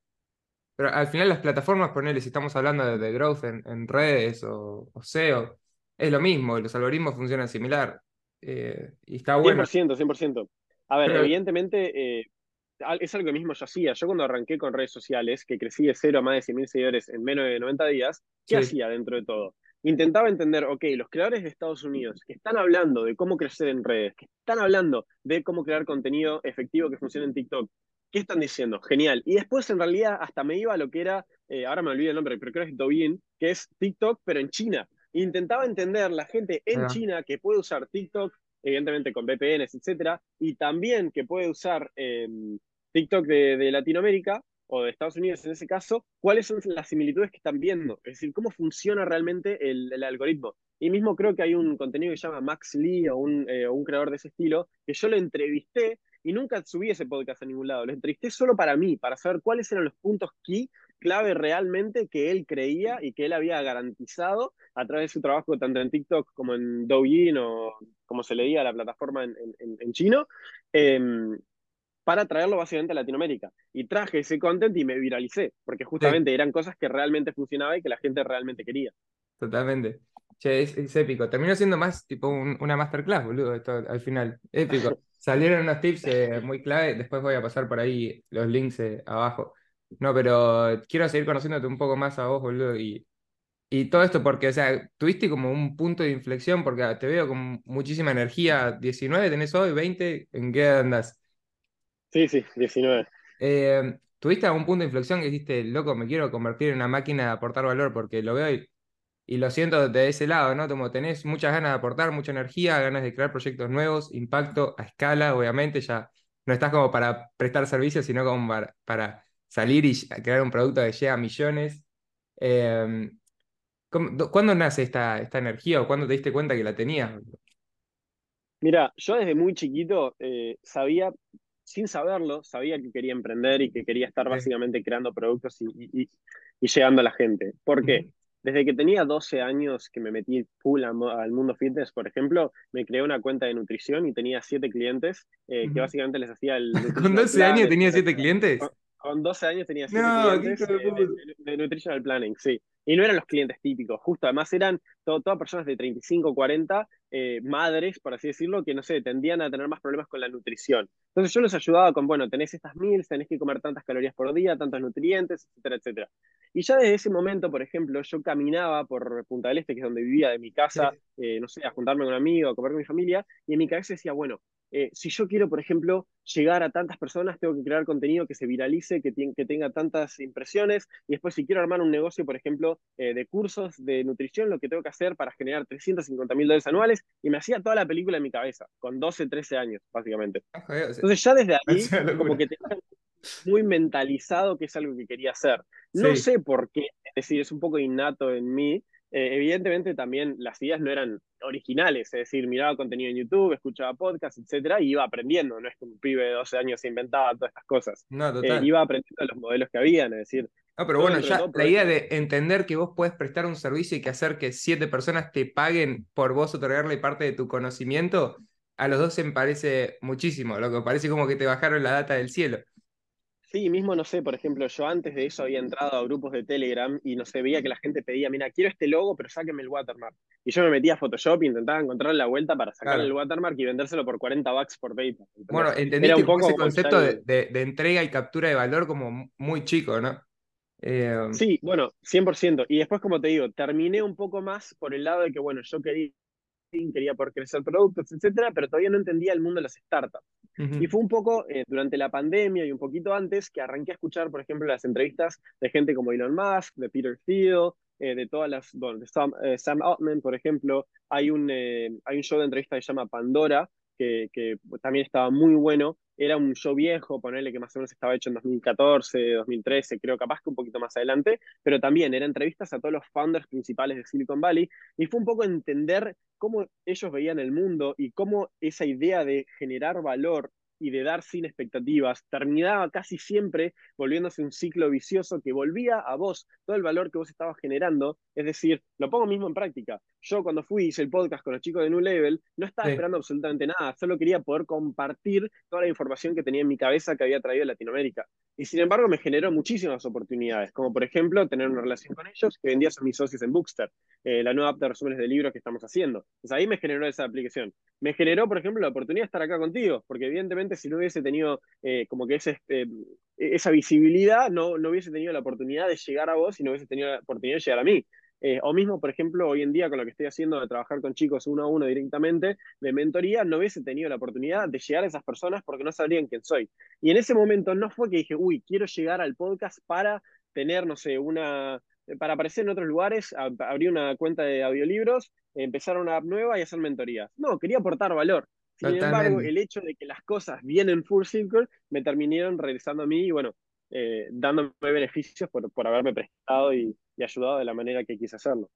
Pero al final las plataformas, ponele, si estamos hablando de, de growth en, en redes o, o SEO, es lo mismo, los algoritmos funcionan similar. Eh, y está bueno. 100%, 100%. A ver, Pero- evidentemente, eh, es algo que mismo yo hacía. Yo cuando arranqué con redes sociales, que crecí de cero a más de 100.000 seguidores en menos de 90 días, ¿qué Sí. hacía dentro de todo? Intentaba entender, ok, los creadores de Estados Unidos que están hablando de cómo crecer en redes, que están hablando de cómo crear contenido efectivo que funcione en TikTok, ¿qué están diciendo? Genial. Y después, en realidad, hasta me iba a lo que era, eh, ahora me olvidé el nombre, pero creo que es Douyin, que es TikTok, pero en China. Intentaba entender la gente en Ah. China que puede usar TikTok, evidentemente con VPNs, etcétera, y también que puede usar eh, TikTok de, Latinoamérica o de Estados Unidos en ese caso, cuáles son las similitudes que están viendo, es decir, cómo funciona realmente el, algoritmo. Y mismo creo que hay un contenido que se llama Max Lee o un, eh, un creador de ese estilo, que yo lo entrevisté y nunca subí ese podcast a ningún lado, lo entrevisté solo para mí, para saber cuáles eran los puntos key, clave realmente que él creía y que él había garantizado a través de su trabajo tanto en TikTok como en Douyin o como se leía la plataforma en, chino, eh, para traerlo básicamente a Latinoamérica. Y traje ese content y me viralicé, porque justamente eran cosas que realmente funcionaban y que la gente realmente quería. Totalmente. Che, es, épico. Terminó siendo más tipo una masterclass, boludo, esto al final. Épico. Salieron unos tips eh, muy clave, después voy a pasar por ahí los links eh, abajo. No, pero quiero seguir conociéndote un poco más a vos, boludo, y, y todo esto porque, o sea, tuviste como un punto de inflexión, porque te veo con muchísima energía. 19 tenés hoy, 20, ¿en qué andas? Sí, sí, 19. Eh, ¿Tuviste algún punto de inflexión que dijiste, loco, me quiero convertir en una máquina de aportar valor? Porque lo veo y y lo siento de ese lado, ¿no? Como tenés muchas ganas de aportar, mucha energía, ganas de crear proyectos nuevos, impacto a escala, obviamente, ya no estás como para prestar servicios, sino como para, salir y crear un producto que llega a millones. Em, ¿Cuándo nace esta, esta energía o cuándo te diste cuenta que la tenías? Mira, yo desde muy chiquito eh, sabía, sin saberlo, sabía que quería emprender y que quería estar básicamente creando productos y, llegando a la gente. ¿Por qué? Desde que tenía 12 años que me metí full al mundo fitness, por ejemplo, me creé una cuenta de nutrición y tenía 7 clientes eh, que básicamente les hacía el... ¿Con 12 años tenía 7 clientes? Con, 12 años tenía 7 clientes de, de, Nutritional Planning, sí. Y no eran los clientes típicos, justo además eran todas personas de 35, 40, eh, madres, por así decirlo, que no sé, tendían a tener más problemas con la nutrición. Entonces yo les ayudaba con, bueno, tenés estas meals, tenés que comer tantas calorías por día, tantos nutrientes, etcétera, etcétera. Y ya desde ese momento, por ejemplo, yo caminaba por Punta del Este, que es donde vivía de mi casa, eh, no sé, a juntarme con un amigo, a comer con mi familia, y en mi cabeza decía, bueno, eh, si yo quiero, por ejemplo, llegar a tantas personas, tengo que crear contenido que se viralice, que, que tenga tantas impresiones, y después si quiero armar un negocio, por ejemplo, eh, de cursos de nutrición, lo que tengo que hacer para generar 350 mil dólares anuales, y me hacía toda la película en mi cabeza, con 12, 13 años, básicamente. Ah, Entonces ya desde ahí, como que tenía muy mentalizado que es algo que quería hacer. No sé por qué, es decir, es un poco innato en mí, evidentemente también las ideas no eran originales, es decir, miraba contenido en YouTube, escuchaba podcasts, etcétera, y iba aprendiendo, no es que un pibe de 12 años se inventaba todas estas cosas. No, total. Eh, iba aprendiendo los modelos que habían, es decir. No, pero bueno, ya la idea de entender que vos puedes prestar un servicio y que hacer que siete personas te paguen por vos otorgarle parte de tu conocimiento, a los dos se me parece muchísimo, lo que parece como que te bajaron la data del cielo. Sí, mismo no sé, por ejemplo, yo antes de eso había entrado a grupos de Telegram y no sé, veía que la gente pedía, mira, quiero este logo, pero sáqueme el watermark. Y yo me metía a Photoshop e intentaba encontrar la vuelta para sacar el watermark y vendérselo por 40 bucks por PayPal. Bueno, entendiste un poco ese concepto de, entrega y captura de valor como muy chico, ¿no? Eh, sí, bueno, 100%. Y después, como te digo, terminé un poco más por el lado de que, bueno, yo quería quería por crecer productos, etcétera, pero todavía no entendía el mundo de las startups. Y fue un poco eh, durante la pandemia y un poquito antes que arranqué a escuchar, por ejemplo, las entrevistas de gente como Elon Musk, de Peter Thiel, eh, de todas las, bueno, de Sam, eh, Sam, Altman, por ejemplo. Hay un, hay un show de entrevista que se llama Pandora, que, que también estaba muy bueno, era un show viejo, ponerle que más o menos estaba hecho en 2014, 2013, creo capaz que un poquito más adelante, pero también era entrevistas a todos los founders principales de Silicon Valley y fue un poco entender cómo ellos veían el mundo y cómo esa idea de generar valor y de dar sin expectativas, terminaba casi siempre volviéndose un ciclo vicioso que volvía a vos todo el valor que vos estabas generando. Es decir, lo pongo mismo en práctica. Yo cuando fui hice el podcast con los chicos de New Level, no estaba esperando absolutamente nada, solo quería poder compartir toda la información que tenía en mi cabeza que había traído de Latinoamérica. Y sin embargo me generó muchísimas oportunidades, como por ejemplo tener una relación con ellos, que vendía a mis socios en Bookster, eh, la nueva app de resúmenes de libros que estamos haciendo. Entonces ahí me generó esa aplicación. Me generó, por ejemplo, la oportunidad de estar acá contigo, porque evidentemente si no hubiese tenido eh, como que ese, eh, esa visibilidad, no, no hubiese tenido la oportunidad de llegar a vos y no hubiese tenido la oportunidad de llegar a mí. Eh, o mismo, por ejemplo, hoy en día con lo que estoy haciendo de trabajar con chicos uno a uno directamente de mentoría, no hubiese tenido la oportunidad de llegar a esas personas porque no sabrían quién soy. Y en ese momento no fue que dije, uy, quiero llegar al podcast para tener, no sé, una, para aparecer en otros lugares, abrir una cuenta de audiolibros, empezar una app nueva y hacer mentorías. No, quería aportar valor. Sin embargo, el hecho de que las cosas vienen full circle me terminaron regresando a mí y bueno, eh, dándome beneficios por, por haberme prestado y, y, ayudado de la manera que quise hacerlo.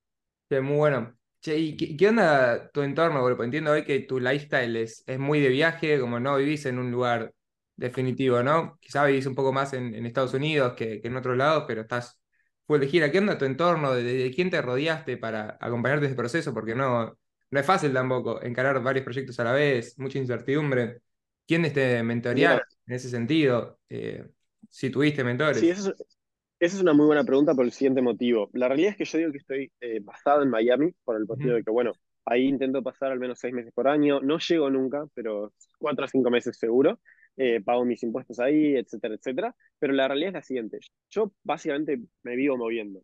Sí, muy bueno. Che, ¿y qué, onda tu entorno? Porque entiendo hoy que tu lifestyle es, es muy de viaje, como no vivís en un lugar definitivo, ¿no? Quizá vivís un poco más en, en Estados Unidos que, que, en otros lados, pero estás full de gira. ¿Qué onda tu entorno? ¿De, de quién te rodeaste para acompañarte en ese proceso? Porque no, no es fácil tampoco encarar varios proyectos a la vez, mucha incertidumbre. ¿Quién te mentorear en ese sentido? Eh, si tuviste mentores. Sí, eso Esa es una muy buena pregunta por el siguiente motivo. La realidad es que yo digo que estoy eh, basado en Miami por el motivo de que, bueno, ahí intento pasar al menos seis meses por año. No llego nunca, pero cuatro o cinco meses seguro. Eh, pago mis impuestos ahí, etcétera, etcétera. Pero la realidad es la siguiente. Yo básicamente me vivo moviendo.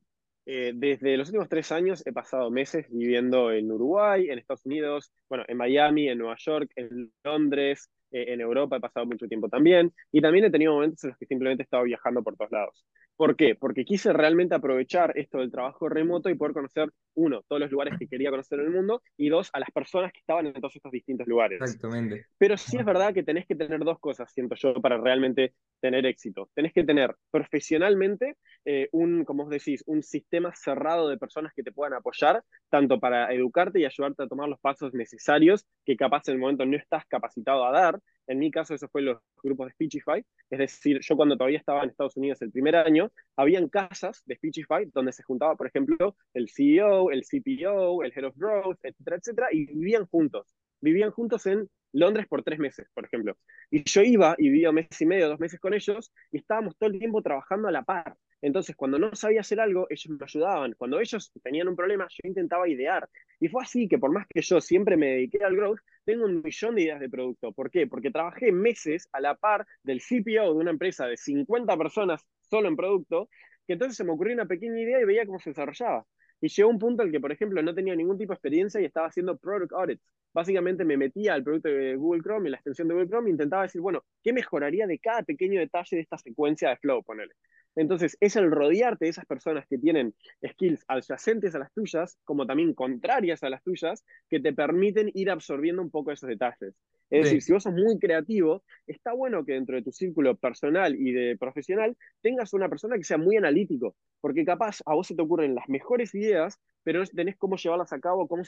Eh, desde los últimos tres años he pasado meses viviendo en Uruguay, en Estados Unidos, bueno, en Miami, en Nueva York, en Londres, en Europa he pasado mucho tiempo también, y también he tenido momentos en los que simplemente he estado viajando por todos lados. ¿Por qué? Porque quise realmente aprovechar esto del trabajo remoto y poder conocer, uno, todos los lugares que quería conocer en el mundo, y dos, a las personas que estaban en todos estos distintos lugares. Exactamente. Pero sí es verdad que tenés que tener dos cosas, siento yo, para realmente tener éxito. Tenés que tener profesionalmente eh, un, como vos decís, un sistema cerrado de personas que te puedan apoyar, tanto para educarte y ayudarte a tomar los pasos necesarios que capaz en el momento no estás capacitado a dar, en mi caso, eso fue los grupos de Speechify. Es decir, yo cuando todavía estaba en Estados Unidos el primer año, habían casas de Speechify donde se juntaba, por ejemplo, el CEO, el CPO, el Head of Growth, etcétera, etcétera, y vivían juntos. Vivían juntos en Londres por tres meses, por ejemplo. Y yo iba y vivía un mes y medio, dos meses con ellos, y estábamos todo el tiempo trabajando a la par. Entonces, cuando no sabía hacer algo, ellos me ayudaban. Cuando ellos tenían un problema, yo intentaba idear. Y fue así que por más que yo siempre me dediqué al growth, tengo un millón de ideas de producto. ¿Por qué? Porque trabajé meses a la par del CPO de una empresa de 50 personas solo en producto, que entonces se me ocurrió una pequeña idea y veía cómo se desarrollaba. Y llegó un punto en el que, por ejemplo, no tenía ningún tipo de experiencia y estaba haciendo product audits. Básicamente me metía al producto de Google Chrome y la extensión de Google Chrome e intentaba decir, bueno, ¿qué mejoraría de cada pequeño detalle de esta secuencia de flow? Ponele. Entonces, es el rodearte de esas personas que tienen skills adyacentes a las tuyas, como también contrarias a las tuyas, que te permiten ir absorbiendo un poco esos detalles. Es decir, si vos sos muy creativo, está bueno que dentro de tu círculo personal y de profesional tengas una persona que sea muy analítico, porque capaz a vos se te ocurren las mejores ideas, pero no tenés cómo llevarlas a cabo, cómo,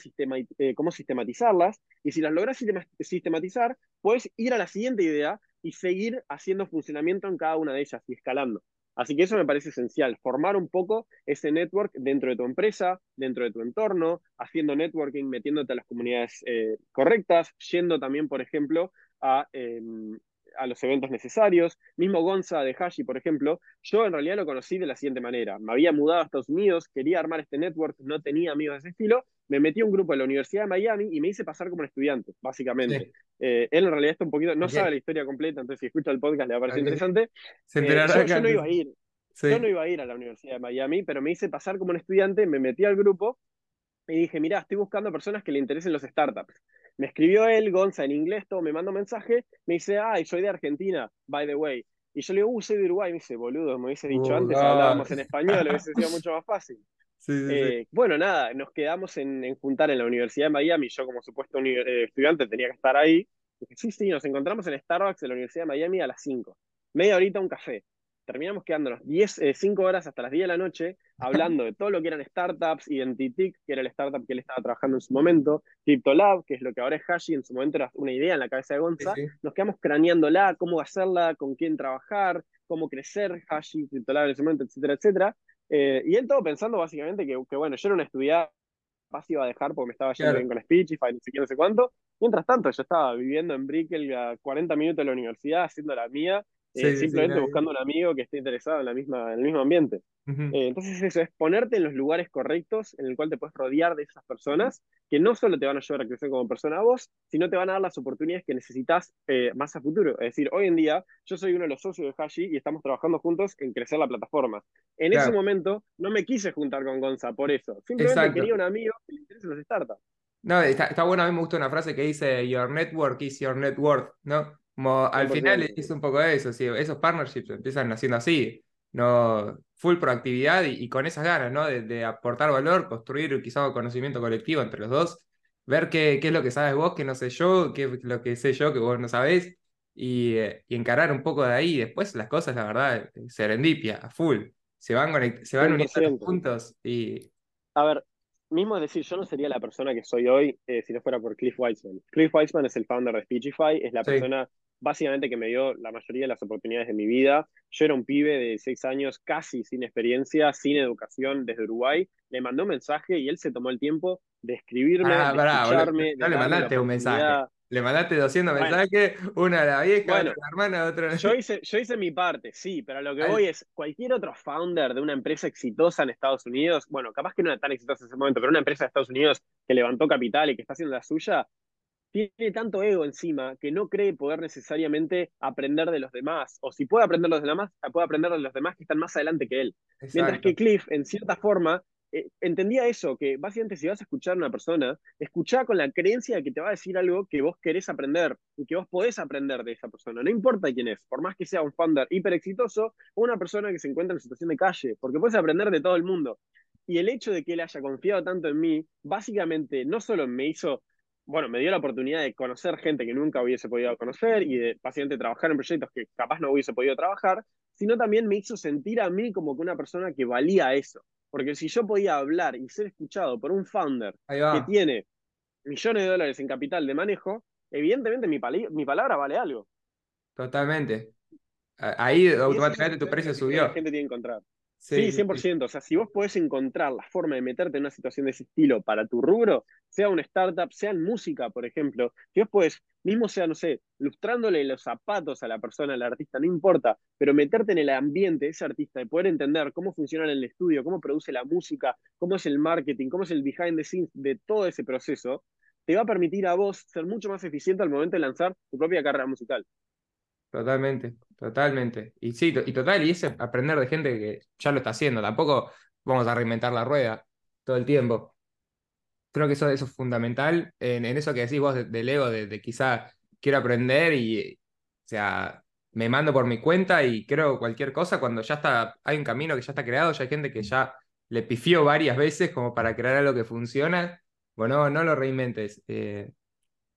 eh, cómo sistematizarlas, y si las lográs sistematizar, puedes ir a la siguiente idea y seguir haciendo funcionamiento en cada una de ellas y escalando. Así que eso me parece esencial, formar un poco ese network dentro de tu empresa, dentro de tu entorno, haciendo networking, metiéndote a las comunidades eh, correctas, yendo también, por ejemplo, a, em, a los eventos necesarios. Mismo Gonza de Hashi, por ejemplo, yo en realidad lo conocí de la siguiente manera. Me había mudado a Estados Unidos, quería armar este network, no tenía amigos de ese estilo, me metí a un grupo de la Universidad de Miami y me hice pasar como un estudiante, básicamente. Eh, él en realidad está un poquito, no sabe la historia completa, entonces si escucha el podcast le va a parecer interesante. Se eh, yo, no iba a ir. Yo no iba a ir a la Universidad de Miami, pero me hice pasar como un estudiante, me metí al grupo y dije, mira, estoy buscando personas que le interesen los startups. Me escribió él, Gonza, en inglés, todo, me manda un mensaje, me dice, ay, soy de Argentina, by the way. Y yo le digo, uh, soy de Uruguay. me dice, boludo, me hubiese dicho uh, antes, hablábamos en español, hubiese sido mucho más fácil. Eh, bueno, nada, nos quedamos en, juntar en la Universidad de Miami. Yo, como supuesto eh, estudiante, tenía que estar ahí. Dije, sí, sí, nos encontramos en Starbucks de la Universidad de Miami a las 5. Media horita un café terminamos quedándonos 10, 5 eh, horas hasta las 10 de la noche hablando de todo lo que eran startups, Identitic, que era el startup que él estaba trabajando en su momento, CryptoLab, que es lo que ahora es Hashi, en su momento era una idea en la cabeza de Gonza, nos quedamos craneándola, cómo hacerla, con quién trabajar, cómo crecer Hashi, CryptoLab en ese momento, etcétera, etcétera. Eh, y él todo pensando básicamente que, que, bueno, yo era un estudiante fácil iba a dejar porque me estaba yendo bien con Speechify, no sé qué, no sé cuánto. Mientras tanto, yo estaba viviendo en Brickell a 40 minutos de la universidad, haciendo la mía, eh, simplemente buscando un amigo que esté interesado en, la misma, en el mismo ambiente. Eh, entonces eso es ponerte en los lugares correctos en el cual te puedes rodear de esas personas que no solo te van a ayudar a crecer como persona a vos, sino te van a dar las oportunidades que necesitas eh, más a futuro. Es decir, hoy en día yo soy uno de los socios de Hashi y estamos trabajando juntos en crecer la plataforma. En ese momento no me quise juntar con Gonza por eso. Simplemente quería un amigo que le interese los startups. No, está, está bueno, a mí me gusta una frase que dice, Your network is your net worth, ¿no? Al final es un poco eso, esos partnerships empiezan haciendo así, no full proactividad y, con esas ganas, ¿no? De, aportar valor, construir quizá un conocimiento colectivo entre los dos, ver qué, qué, es lo que sabes vos, que no sé yo, qué es lo que sé yo, que vos no sabés, y, encarar un poco de ahí. Después las cosas, la verdad, serendipia, a full. Se van, se van uniendo los puntos y... A ver, mismo es decir, yo no sería la persona que soy hoy eh, si no fuera por Cliff Weitzman. Cliff Weitzman es el founder de Speechify, es la persona básicamente que me dio la mayoría de las oportunidades de mi vida. Yo era un pibe de seis años casi sin experiencia, sin educación desde Uruguay. Le mandó un mensaje y él se tomó el tiempo de escribirme, ah, de escucharme. No, le mandaste un mensaje. Le mandaste 200 mensajes, una a la vieja, Bueno, otra a la hermana, otra Yo hice, yo hice mi parte, sí, pero lo que Al- voy es, cualquier otro founder de una empresa exitosa en Estados Unidos, bueno, capaz que no era tan exitosa en ese momento, pero una empresa de Estados Unidos que levantó capital y que está haciendo la suya, tiene tanto ego encima que no cree poder necesariamente aprender de los demás, o si puede aprender de los demás, puede aprender de los demás que están más adelante que él. Mientras que Cliff, en cierta forma, eh, entendía eso, que básicamente si vas a escuchar a una persona, escuchá con la creencia de que te va a decir algo que vos querés aprender y que vos podés aprender de esa persona. No importa quién es, por más que sea un founder hiper exitoso o una persona que se encuentra en situación de calle, porque puedes aprender de todo el mundo. Y el hecho de que él haya confiado tanto en mí, básicamente no solo me hizo, bueno, me dio la oportunidad de conocer gente que nunca hubiese podido conocer y de básicamente trabajar en proyectos que capaz no hubiese podido trabajar, sino también me hizo sentir a mí como que una persona que valía eso. Porque si yo podía hablar y ser escuchado por un founder que tiene millones de dólares en capital de manejo, evidentemente mi, mi palabra vale algo. totalmente. Ahí automáticamente tu precio subió. La gente tiene que encontrar. Sí, Sí, sí, sí. 100%. O sea, si vos podés encontrar la forma de meterte en una situación de ese estilo para tu rubro, sea una startup, sea en música, por ejemplo, si vos podés, mismo sea, no sé, lustrándole los zapatos a la persona, al artista, no importa, pero meterte en el ambiente de ese artista, de poder entender cómo funciona en el estudio, cómo produce la música, cómo es el marketing, cómo es el behind the scenes de todo ese proceso, te va a permitir a vos ser mucho más eficiente al momento de lanzar tu propia carrera musical. Totalmente, totalmente. Y sí, y total, y es aprender de gente que ya lo está haciendo. Tampoco vamos a reinventar la rueda todo el tiempo. Creo que eso, eso es fundamental en, en eso que decís vos de- del ego, de, de quizá quiero aprender y, o sea, me mando por mi cuenta y creo cualquier cosa cuando ya está, hay un camino que ya está creado, ya hay gente que ya le pifió varias veces como para crear algo que funciona. Bueno, no lo reinventes. Eh,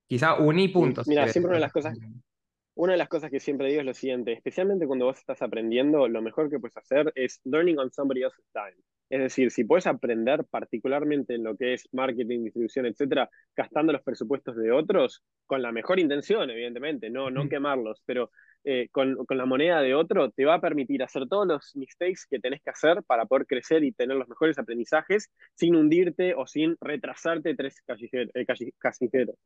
quizá uní puntos. Mira, siempre una de las cosas Una de las cosas que siempre digo es lo siguiente, especialmente cuando vos estás aprendiendo, lo mejor que puedes hacer es learning on somebody else's time. Es decir, si puedes aprender particularmente en lo que es marketing, distribución, etcétera, gastando los presupuestos de otros, con la mejor intención, evidentemente, no, no quemarlos, pero eh, con, con la moneda de otro te va a permitir hacer todos los mistakes que tenés que hacer para poder crecer y tener los mejores aprendizajes sin hundirte o sin retrasarte tres callejeros. eh.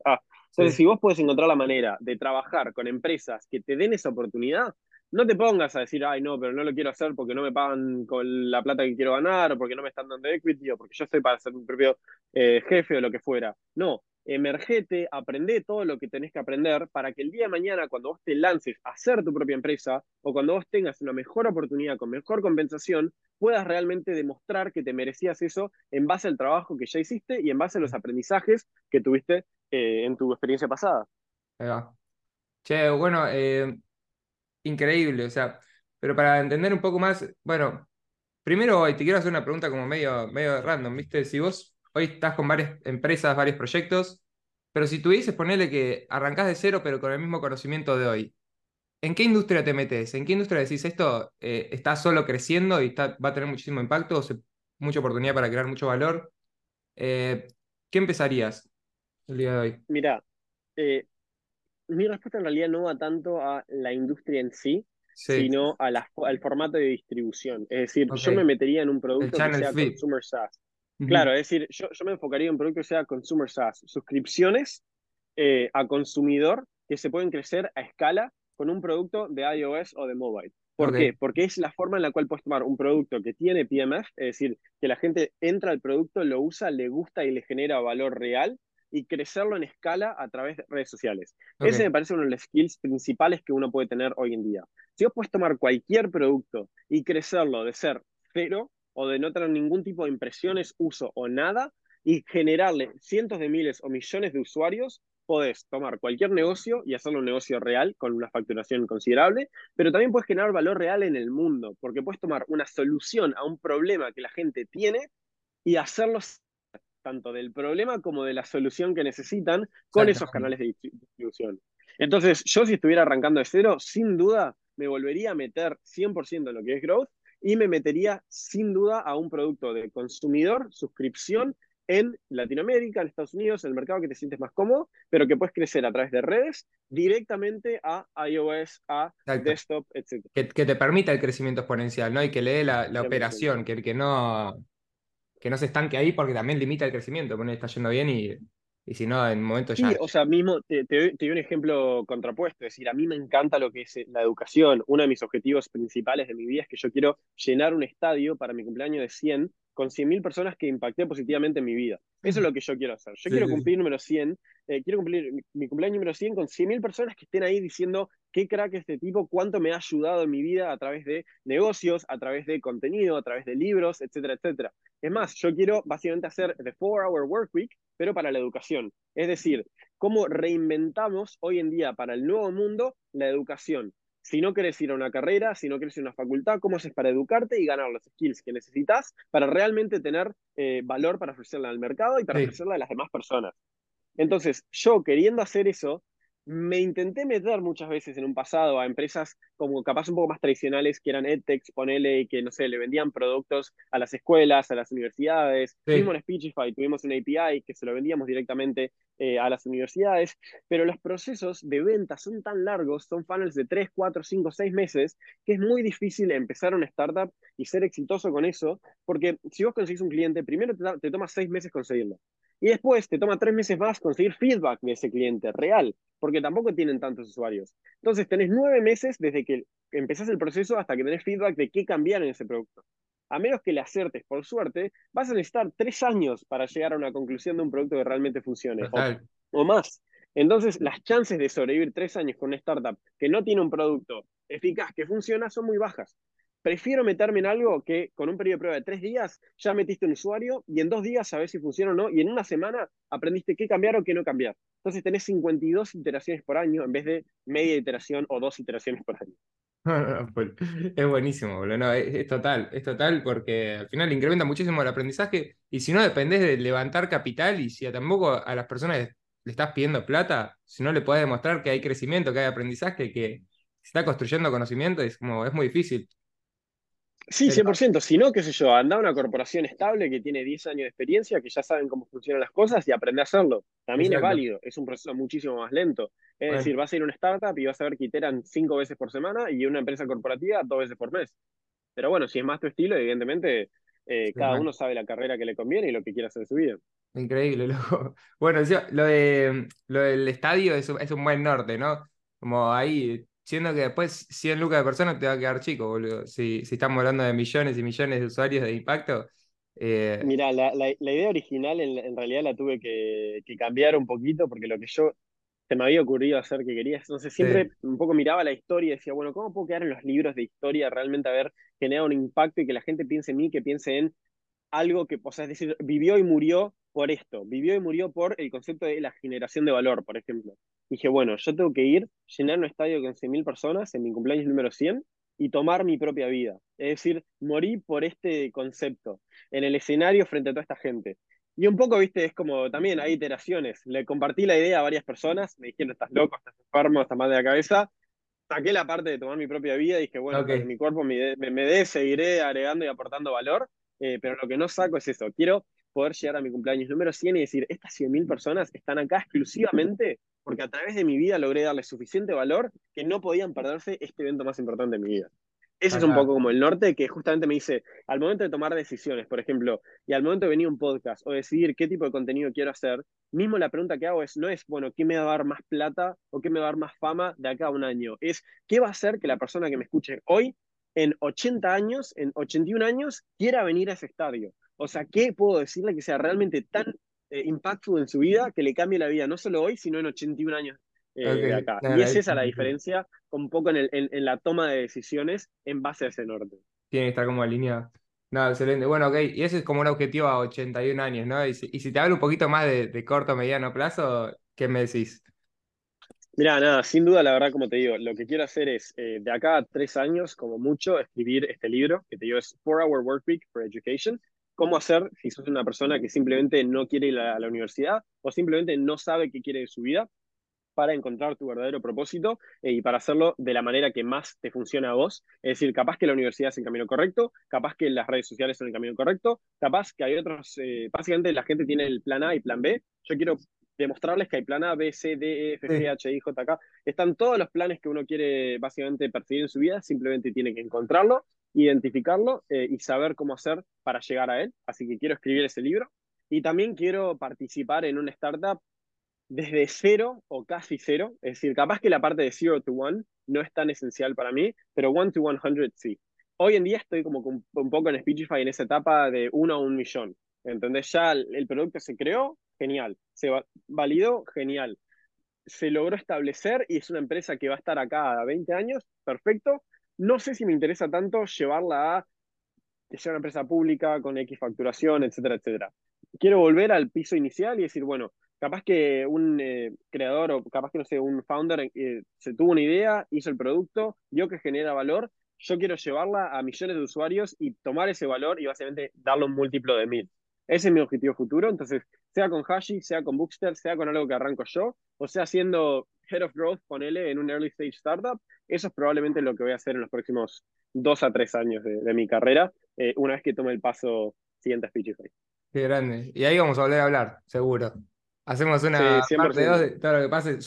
Ah, entonces, Sí. si vos puedes encontrar la manera de trabajar con empresas que te den esa oportunidad, no te pongas a decir, ay, no, pero no lo quiero hacer porque no me pagan con la plata que quiero ganar, o porque no me están dando equity, o porque yo estoy para ser mi propio eh, jefe o lo que fuera. No, emergete, aprende todo lo que tenés que aprender para que el día de mañana, cuando vos te lances a hacer tu propia empresa, o cuando vos tengas una mejor oportunidad con mejor compensación, puedas realmente demostrar que te merecías eso en base al trabajo que ya hiciste y en base a los aprendizajes que tuviste eh, en tu experiencia pasada. Ahí va. Che, bueno, eh, increíble, o sea, pero para entender un poco más, bueno, primero hoy te quiero hacer una pregunta como medio, medio random, ¿viste? Si vos hoy estás con varias empresas, varios proyectos, pero si tuvieses ponerle que arrancás de cero, pero con el mismo conocimiento de hoy, ¿en qué industria te metes? ¿En qué industria decís esto eh, está solo creciendo y está, va a tener muchísimo impacto, o se- mucha oportunidad para crear mucho valor? Eh, ¿qué empezarías el día de hoy? Mira, eh, mi respuesta en realidad no va tanto a la industria en sí, Sí, sino a la- al formato de distribución. Es decir, yo me metería en un producto que sea consumer SaaS. Claro, es decir, yo, yo me enfocaría en un producto que sea consumer SaaS, suscripciones eh, a consumidor que se pueden crecer a escala con un producto de iOS o de mobile. ¿Por qué? Porque es la forma en la cual puedes tomar un producto que tiene PMF, es decir, que la gente entra al producto, lo usa, le gusta y le genera valor real, y crecerlo en escala a través de redes sociales. Ok. Ese me parece uno de los skills principales que uno puede tener hoy en día. Si vos puedes tomar cualquier producto y crecerlo de ser cero o de no tener ningún tipo de impresiones, uso o nada, y generarle cientos de miles o millones de usuarios, podés tomar cualquier negocio y hacerlo un negocio real con una facturación considerable, pero también puedes generar valor real en el mundo, porque puedes tomar una solución a un problema que la gente tiene y hacerlo tanto del problema como de la solución que necesitan con esos canales de distri- distribución. Entonces, yo si estuviera arrancando de cero, sin duda me volvería a meter 100% en lo que es growth y me metería sin duda a un producto de consumidor, suscripción en Latinoamérica, en Estados Unidos, en el mercado que te sientes más cómodo, pero que puedes crecer a través de redes directamente a iOS, a Exacto. desktop, etc. que, que te permita el crecimiento exponencial, ¿no? Y que le dé la, la 100%. operación, que, que no, que no se estanque ahí porque también limita el crecimiento, pone, está yendo bien y y si no, en momentos Sí, ya... o sea, mismo te, te doy te doy un ejemplo contrapuesto, es decir, a mí me encanta lo que es eh, la educación. Uno de mis objetivos principales de mi vida es que yo quiero llenar un estadio para mi cumpleaños de 100 con 100.000 personas que impacté positivamente en mi vida. Eso es lo que yo quiero hacer. Yo Sí, quiero sí, sí. cumplir número 100, eh, quiero cumplir mi, mi cumpleaños número 100 con 100.000 personas que estén ahí diciendo qué crack este tipo, cuánto me ha ayudado en mi vida a través de negocios, a través de contenido, a través de libros, etcétera, etcétera. Es más, yo quiero básicamente hacer The 4-Hour Work Week, pero para la educación. Es decir, cómo reinventamos hoy en día para el nuevo mundo la educación. Si no quieres ir a una carrera, si no quieres ir a una facultad, ¿cómo haces para educarte y ganar los skills que necesitas para realmente tener eh, valor para ofrecerle al mercado y para Sí, ofrecerle a las demás personas? Entonces, yo queriendo hacer eso, me intenté meter muchas veces en un pasado a empresas como capaz un poco más tradicionales que eran EdTechs, ponele, y que no sé, le vendían productos a las escuelas, a las universidades. Sí, en Speechify tuvimos una API que se lo vendíamos directamente eh, a las universidades, pero los procesos de venta son tan largos, son funnels de 3, 4, 5, 6 meses, que es muy difícil empezar una startup y ser exitoso con eso, porque si vos conseguís un cliente, primero te, te toma 6 meses conseguirlo. Y después te toma tres meses más conseguir feedback de ese cliente real, porque tampoco tienen tantos usuarios. Entonces tenés nueve meses desde que empezás el proceso hasta que tenés feedback de qué cambiar en ese producto. A menos que le acertes por suerte, vas a necesitar tres años para llegar a una conclusión de un producto que realmente funcione, o, o más. Entonces, las chances de sobrevivir tres años con una startup que no tiene un producto eficaz que funciona son muy bajas prefiero meterme en algo que con un periodo de prueba de tres días ya metiste un usuario y en dos días sabes si funciona o no, y en una semana aprendiste qué cambiar o qué no cambiar. Entonces tenés 52 iteraciones por año en vez de media iteración o dos iteraciones por año. Es buenísimo, boludo. Es total, es total porque al final incrementa muchísimo el aprendizaje y si no dependés de levantar capital y si tampoco a las personas le estás pidiendo plata, si no le podés demostrar que hay crecimiento, que hay aprendizaje, que se está construyendo conocimiento, es como, es muy difícil. Sí, Pero, 100%. Si no, qué sé yo, anda a una corporación estable que tiene 10 años de experiencia, que ya saben cómo funcionan las cosas y aprende a hacerlo. También es válido, es un proceso muchísimo más lento. Es Bueno, decir, vas a ir a una startup y vas a ver que iteran cinco veces por semana y una empresa corporativa dos veces por mes. Pero bueno, si es más tu estilo, evidentemente, eh, sí, cada uno sabe la carrera que le conviene y lo que quiere hacer en su vida. Increíble, loco. Bueno, lo de lo del estadio es, un- es un buen norte, ¿no? Como ahí, siendo que después 100 lucas de personas te va a quedar chico, boludo. Si, si estamos hablando de millones y millones de usuarios de impacto, eh, Mira, la, la- la idea original en, en realidad la tuve que, que cambiar un poquito porque lo que yo se me había ocurrido hacer que quería, entonces sí, siempre un poco miraba la historia y decía, bueno, ¿cómo puedo quedar en los libros de historia realmente haber generado un impacto y que la gente piense en mí, que piense en algo que, o sea, es decir, vivió y murió por esto, vivió y murió por el concepto de la generación de valor, por ejemplo. Dije, bueno, yo tengo que ir, llenar un estadio con 100.000 personas en mi cumpleaños número 100 y tomar mi propia vida. Es decir, morí por este concepto, en el escenario frente a toda esta gente. Y un poco, viste, es como también hay iteraciones. Le compartí la idea a varias personas, me dijeron, estás loco, estás enfermo, estás mal de la cabeza. Saqué la parte de tomar mi propia vida y dije, bueno, mi cuerpo me, me, me dé, seguiré agregando y aportando valor eh, pero lo que no saco es eso. Quiero poder llegar a mi cumpleaños número 100 y decir, estas 100.000 personas están acá exclusivamente porque a través de mi vida logré darles suficiente valor que no podían perderse este evento más importante de mi vida. Ese es un poco como el norte que justamente me dice, al momento de tomar decisiones, por ejemplo, y al momento de venir a un podcast o decidir qué tipo de contenido quiero hacer, mismo la pregunta que hago es, no es, bueno, ¿qué me va a dar más plata o qué me va a dar más fama de acá a un año? Es, ¿qué va a hacer que la persona que me escuche hoy en 80 años, en 81 años, quiera venir a ese estadio. O sea, ¿qué puedo decirle que sea realmente tan eh, impactful en su vida que le cambie la vida, no solo hoy, sino en 81 años eh, de ok, acá? Y claro, es esa la diferencia, un poco en, el, en, en, la toma de decisiones en base a ese norte. tiene que estar como alineado. No, excelente. Bueno, ok, y ese es como un objetivo a 81 años, ¿no? Y si, y si te hablo un poquito más de, de corto, mediano plazo, ¿qué me decís? Mira, nada, sin duda, la verdad, como te digo, lo que quiero hacer es, eh, de acá a tres años, como mucho, escribir este libro, que te digo es Four Hour Work Week for Education. ¿Cómo hacer si sos una persona que simplemente no quiere ir a la universidad o simplemente no sabe qué quiere de su vida? para encontrar tu verdadero propósito eh, y para hacerlo de la manera que más te funciona a vos. Es decir, capaz que la universidad es el camino correcto, capaz que las redes sociales son el camino correcto, capaz que hay otros, eh, básicamente la gente tiene el plan A y plan B. Yo quiero demostrarles que hay plan A, B, C, D, E, F, G, H, I, J, K. Están todos los planes que uno quiere básicamente perseguir en su vida, simplemente tiene que encontrarlo, identificarlo eh, y saber cómo hacer para llegar a él. Así que quiero escribir ese libro. Y también quiero participar en una startup desde cero o casi cero. Es decir, capaz que la parte de zero to one no es tan esencial para mí, pero one to 100 sí. Hoy en día estoy como un, poco en Speechify en esa etapa de uno a un millón. ¿Entendés? Ya el, producto se creó, genial. Se validó, genial. Se logró establecer y es una empresa que va a estar acá a 20 años, perfecto. No sé si me interesa tanto llevarla a que sea una empresa pública con X facturación, etcétera, etcétera. Quiero volver al piso inicial y decir, bueno, capaz que un eh, creador o capaz que, no sé, un founder eh, se tuvo una idea, hizo el producto, vio que genera valor, yo quiero llevarla a millones de usuarios y tomar ese valor y básicamente darle un múltiplo de mil. Ese es mi objetivo futuro, entonces, sea con Hashi, sea con Bookster, sea con algo que arranco yo, o sea haciendo Head of Growth, ponele en un early stage startup, eso es probablemente lo que voy a hacer en los próximos dos a tres años de, mi carrera, eh, una vez que tome el paso siguiente a Speechify. Qué grande. Y ahí vamos a volver a hablar, seguro. Hacemos una parte dos de todo lo que pase.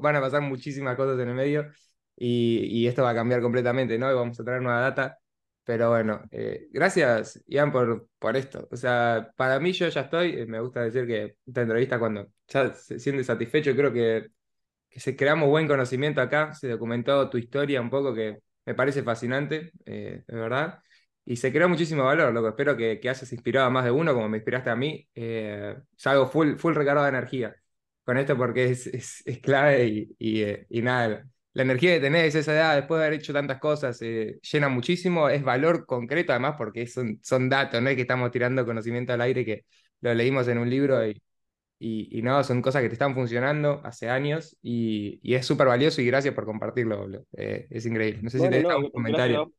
van a pasar muchísimas cosas en el medio y, esto va a cambiar completamente, ¿no? Y vamos a traer nueva data. Pero bueno, eh, gracias, Ian, por, por esto. O sea, para mí yo ya estoy, eh, me gusta decir que esta entrevista cuando ya se siente satisfecho, creo que que se creamos buen conocimiento acá, se documentó tu historia un poco que me parece fascinante, eh, de verdad, y se creó muchísimo valor, loco. Espero que, que hayas inspirado a más de uno, como me inspiraste a mí. Eh, salgo full, full recargado de energía con esto porque es, es, clave y, y, y, nada, la energía que tenés, esa edad, después de haber hecho tantas cosas, eh, llena muchísimo, es valor concreto además porque son, son datos, no es que estamos tirando conocimiento al aire que lo leímos en un libro y, y, no, son cosas que te están funcionando hace años y, es súper valioso y gracias por compartirlo, eh, es increíble. No sé si te un comentario.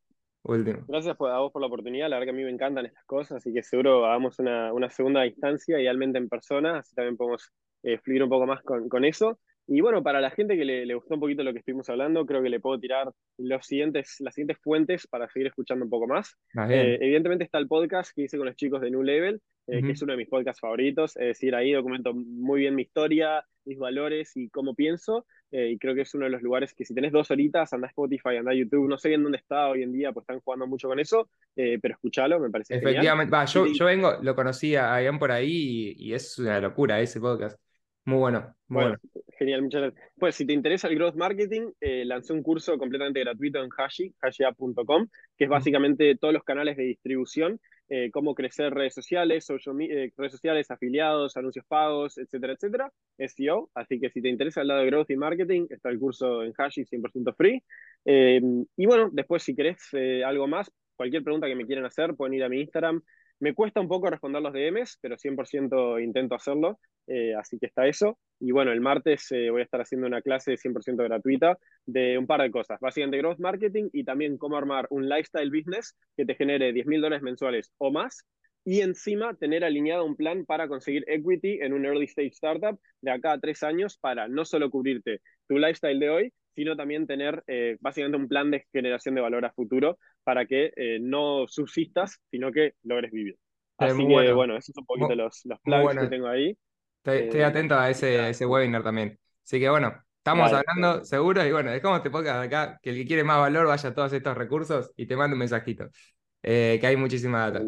Último. Gracias a vos por la oportunidad, la verdad que a mí me encantan estas cosas, así que seguro hagamos una, una segunda instancia, idealmente en persona, así también podemos eh, fluir un poco más con, con eso. Y bueno, para la gente que le, gustó un poquito lo que estuvimos hablando, creo que le puedo tirar los siguientes, las siguientes fuentes para seguir escuchando un poco más. Eh, evidentemente está el podcast que hice con los chicos de New Level, eh, que es uno de mis podcasts favoritos. Es decir, ahí documento muy bien mi historia, mis valores y cómo pienso. Eh, y creo que es uno de los lugares que si tenés dos horitas, anda a Spotify, anda a YouTube. No sé bien dónde está hoy en día, pues están jugando mucho con eso, pero escuchalo, me parece Efectivamente, yo, yo vengo, lo conocí a Ian por ahí y, y es una locura ese podcast. Muy bueno, muy bueno. Genial, muchas gracias. Pues si te interesa el growth marketing, eh, lancé un curso completamente gratuito en Hashi, hashiapp.com, que es básicamente todos los canales de distribución, eh, cómo crecer redes sociales, eh, redes sociales, afiliados, anuncios pagos, etcétera, etcétera, SEO. Así que si te interesa el lado de growth y marketing, está el curso en Hashi 100% free. y bueno, después si querés algo más, cualquier pregunta que me quieran hacer, pueden ir a mi Instagram, me cuesta un poco responder los DMs, pero 100% intento hacerlo, eh, así que está eso. Y bueno, el martes eh, voy a estar haciendo una clase 100% gratuita de un par de cosas, básicamente growth marketing y también cómo armar un lifestyle business que te genere 10 mil dólares mensuales o más y encima tener alineado un plan para conseguir equity en un early stage startup de acá a tres años para no solo cubrirte tu lifestyle de hoy, sino también tener eh, básicamente un plan de generación de valor a futuro para que eh, no subsistas, sino que logres vivir. Así que bueno. esos son un poquito los, los planes que tengo ahí. Estoy, eh, atento a ese, ese webinar también. Así que bueno, estamos hablando seguro y bueno, dejamos este podcast acá, que el que quiere más valor vaya a todos estos recursos y te mando un mensajito, que hay muchísima data.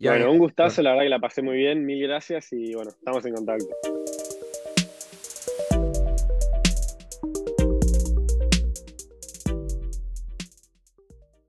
bueno, un gustazo, la verdad que la pasé muy bien, mil gracias y bueno, estamos en contacto.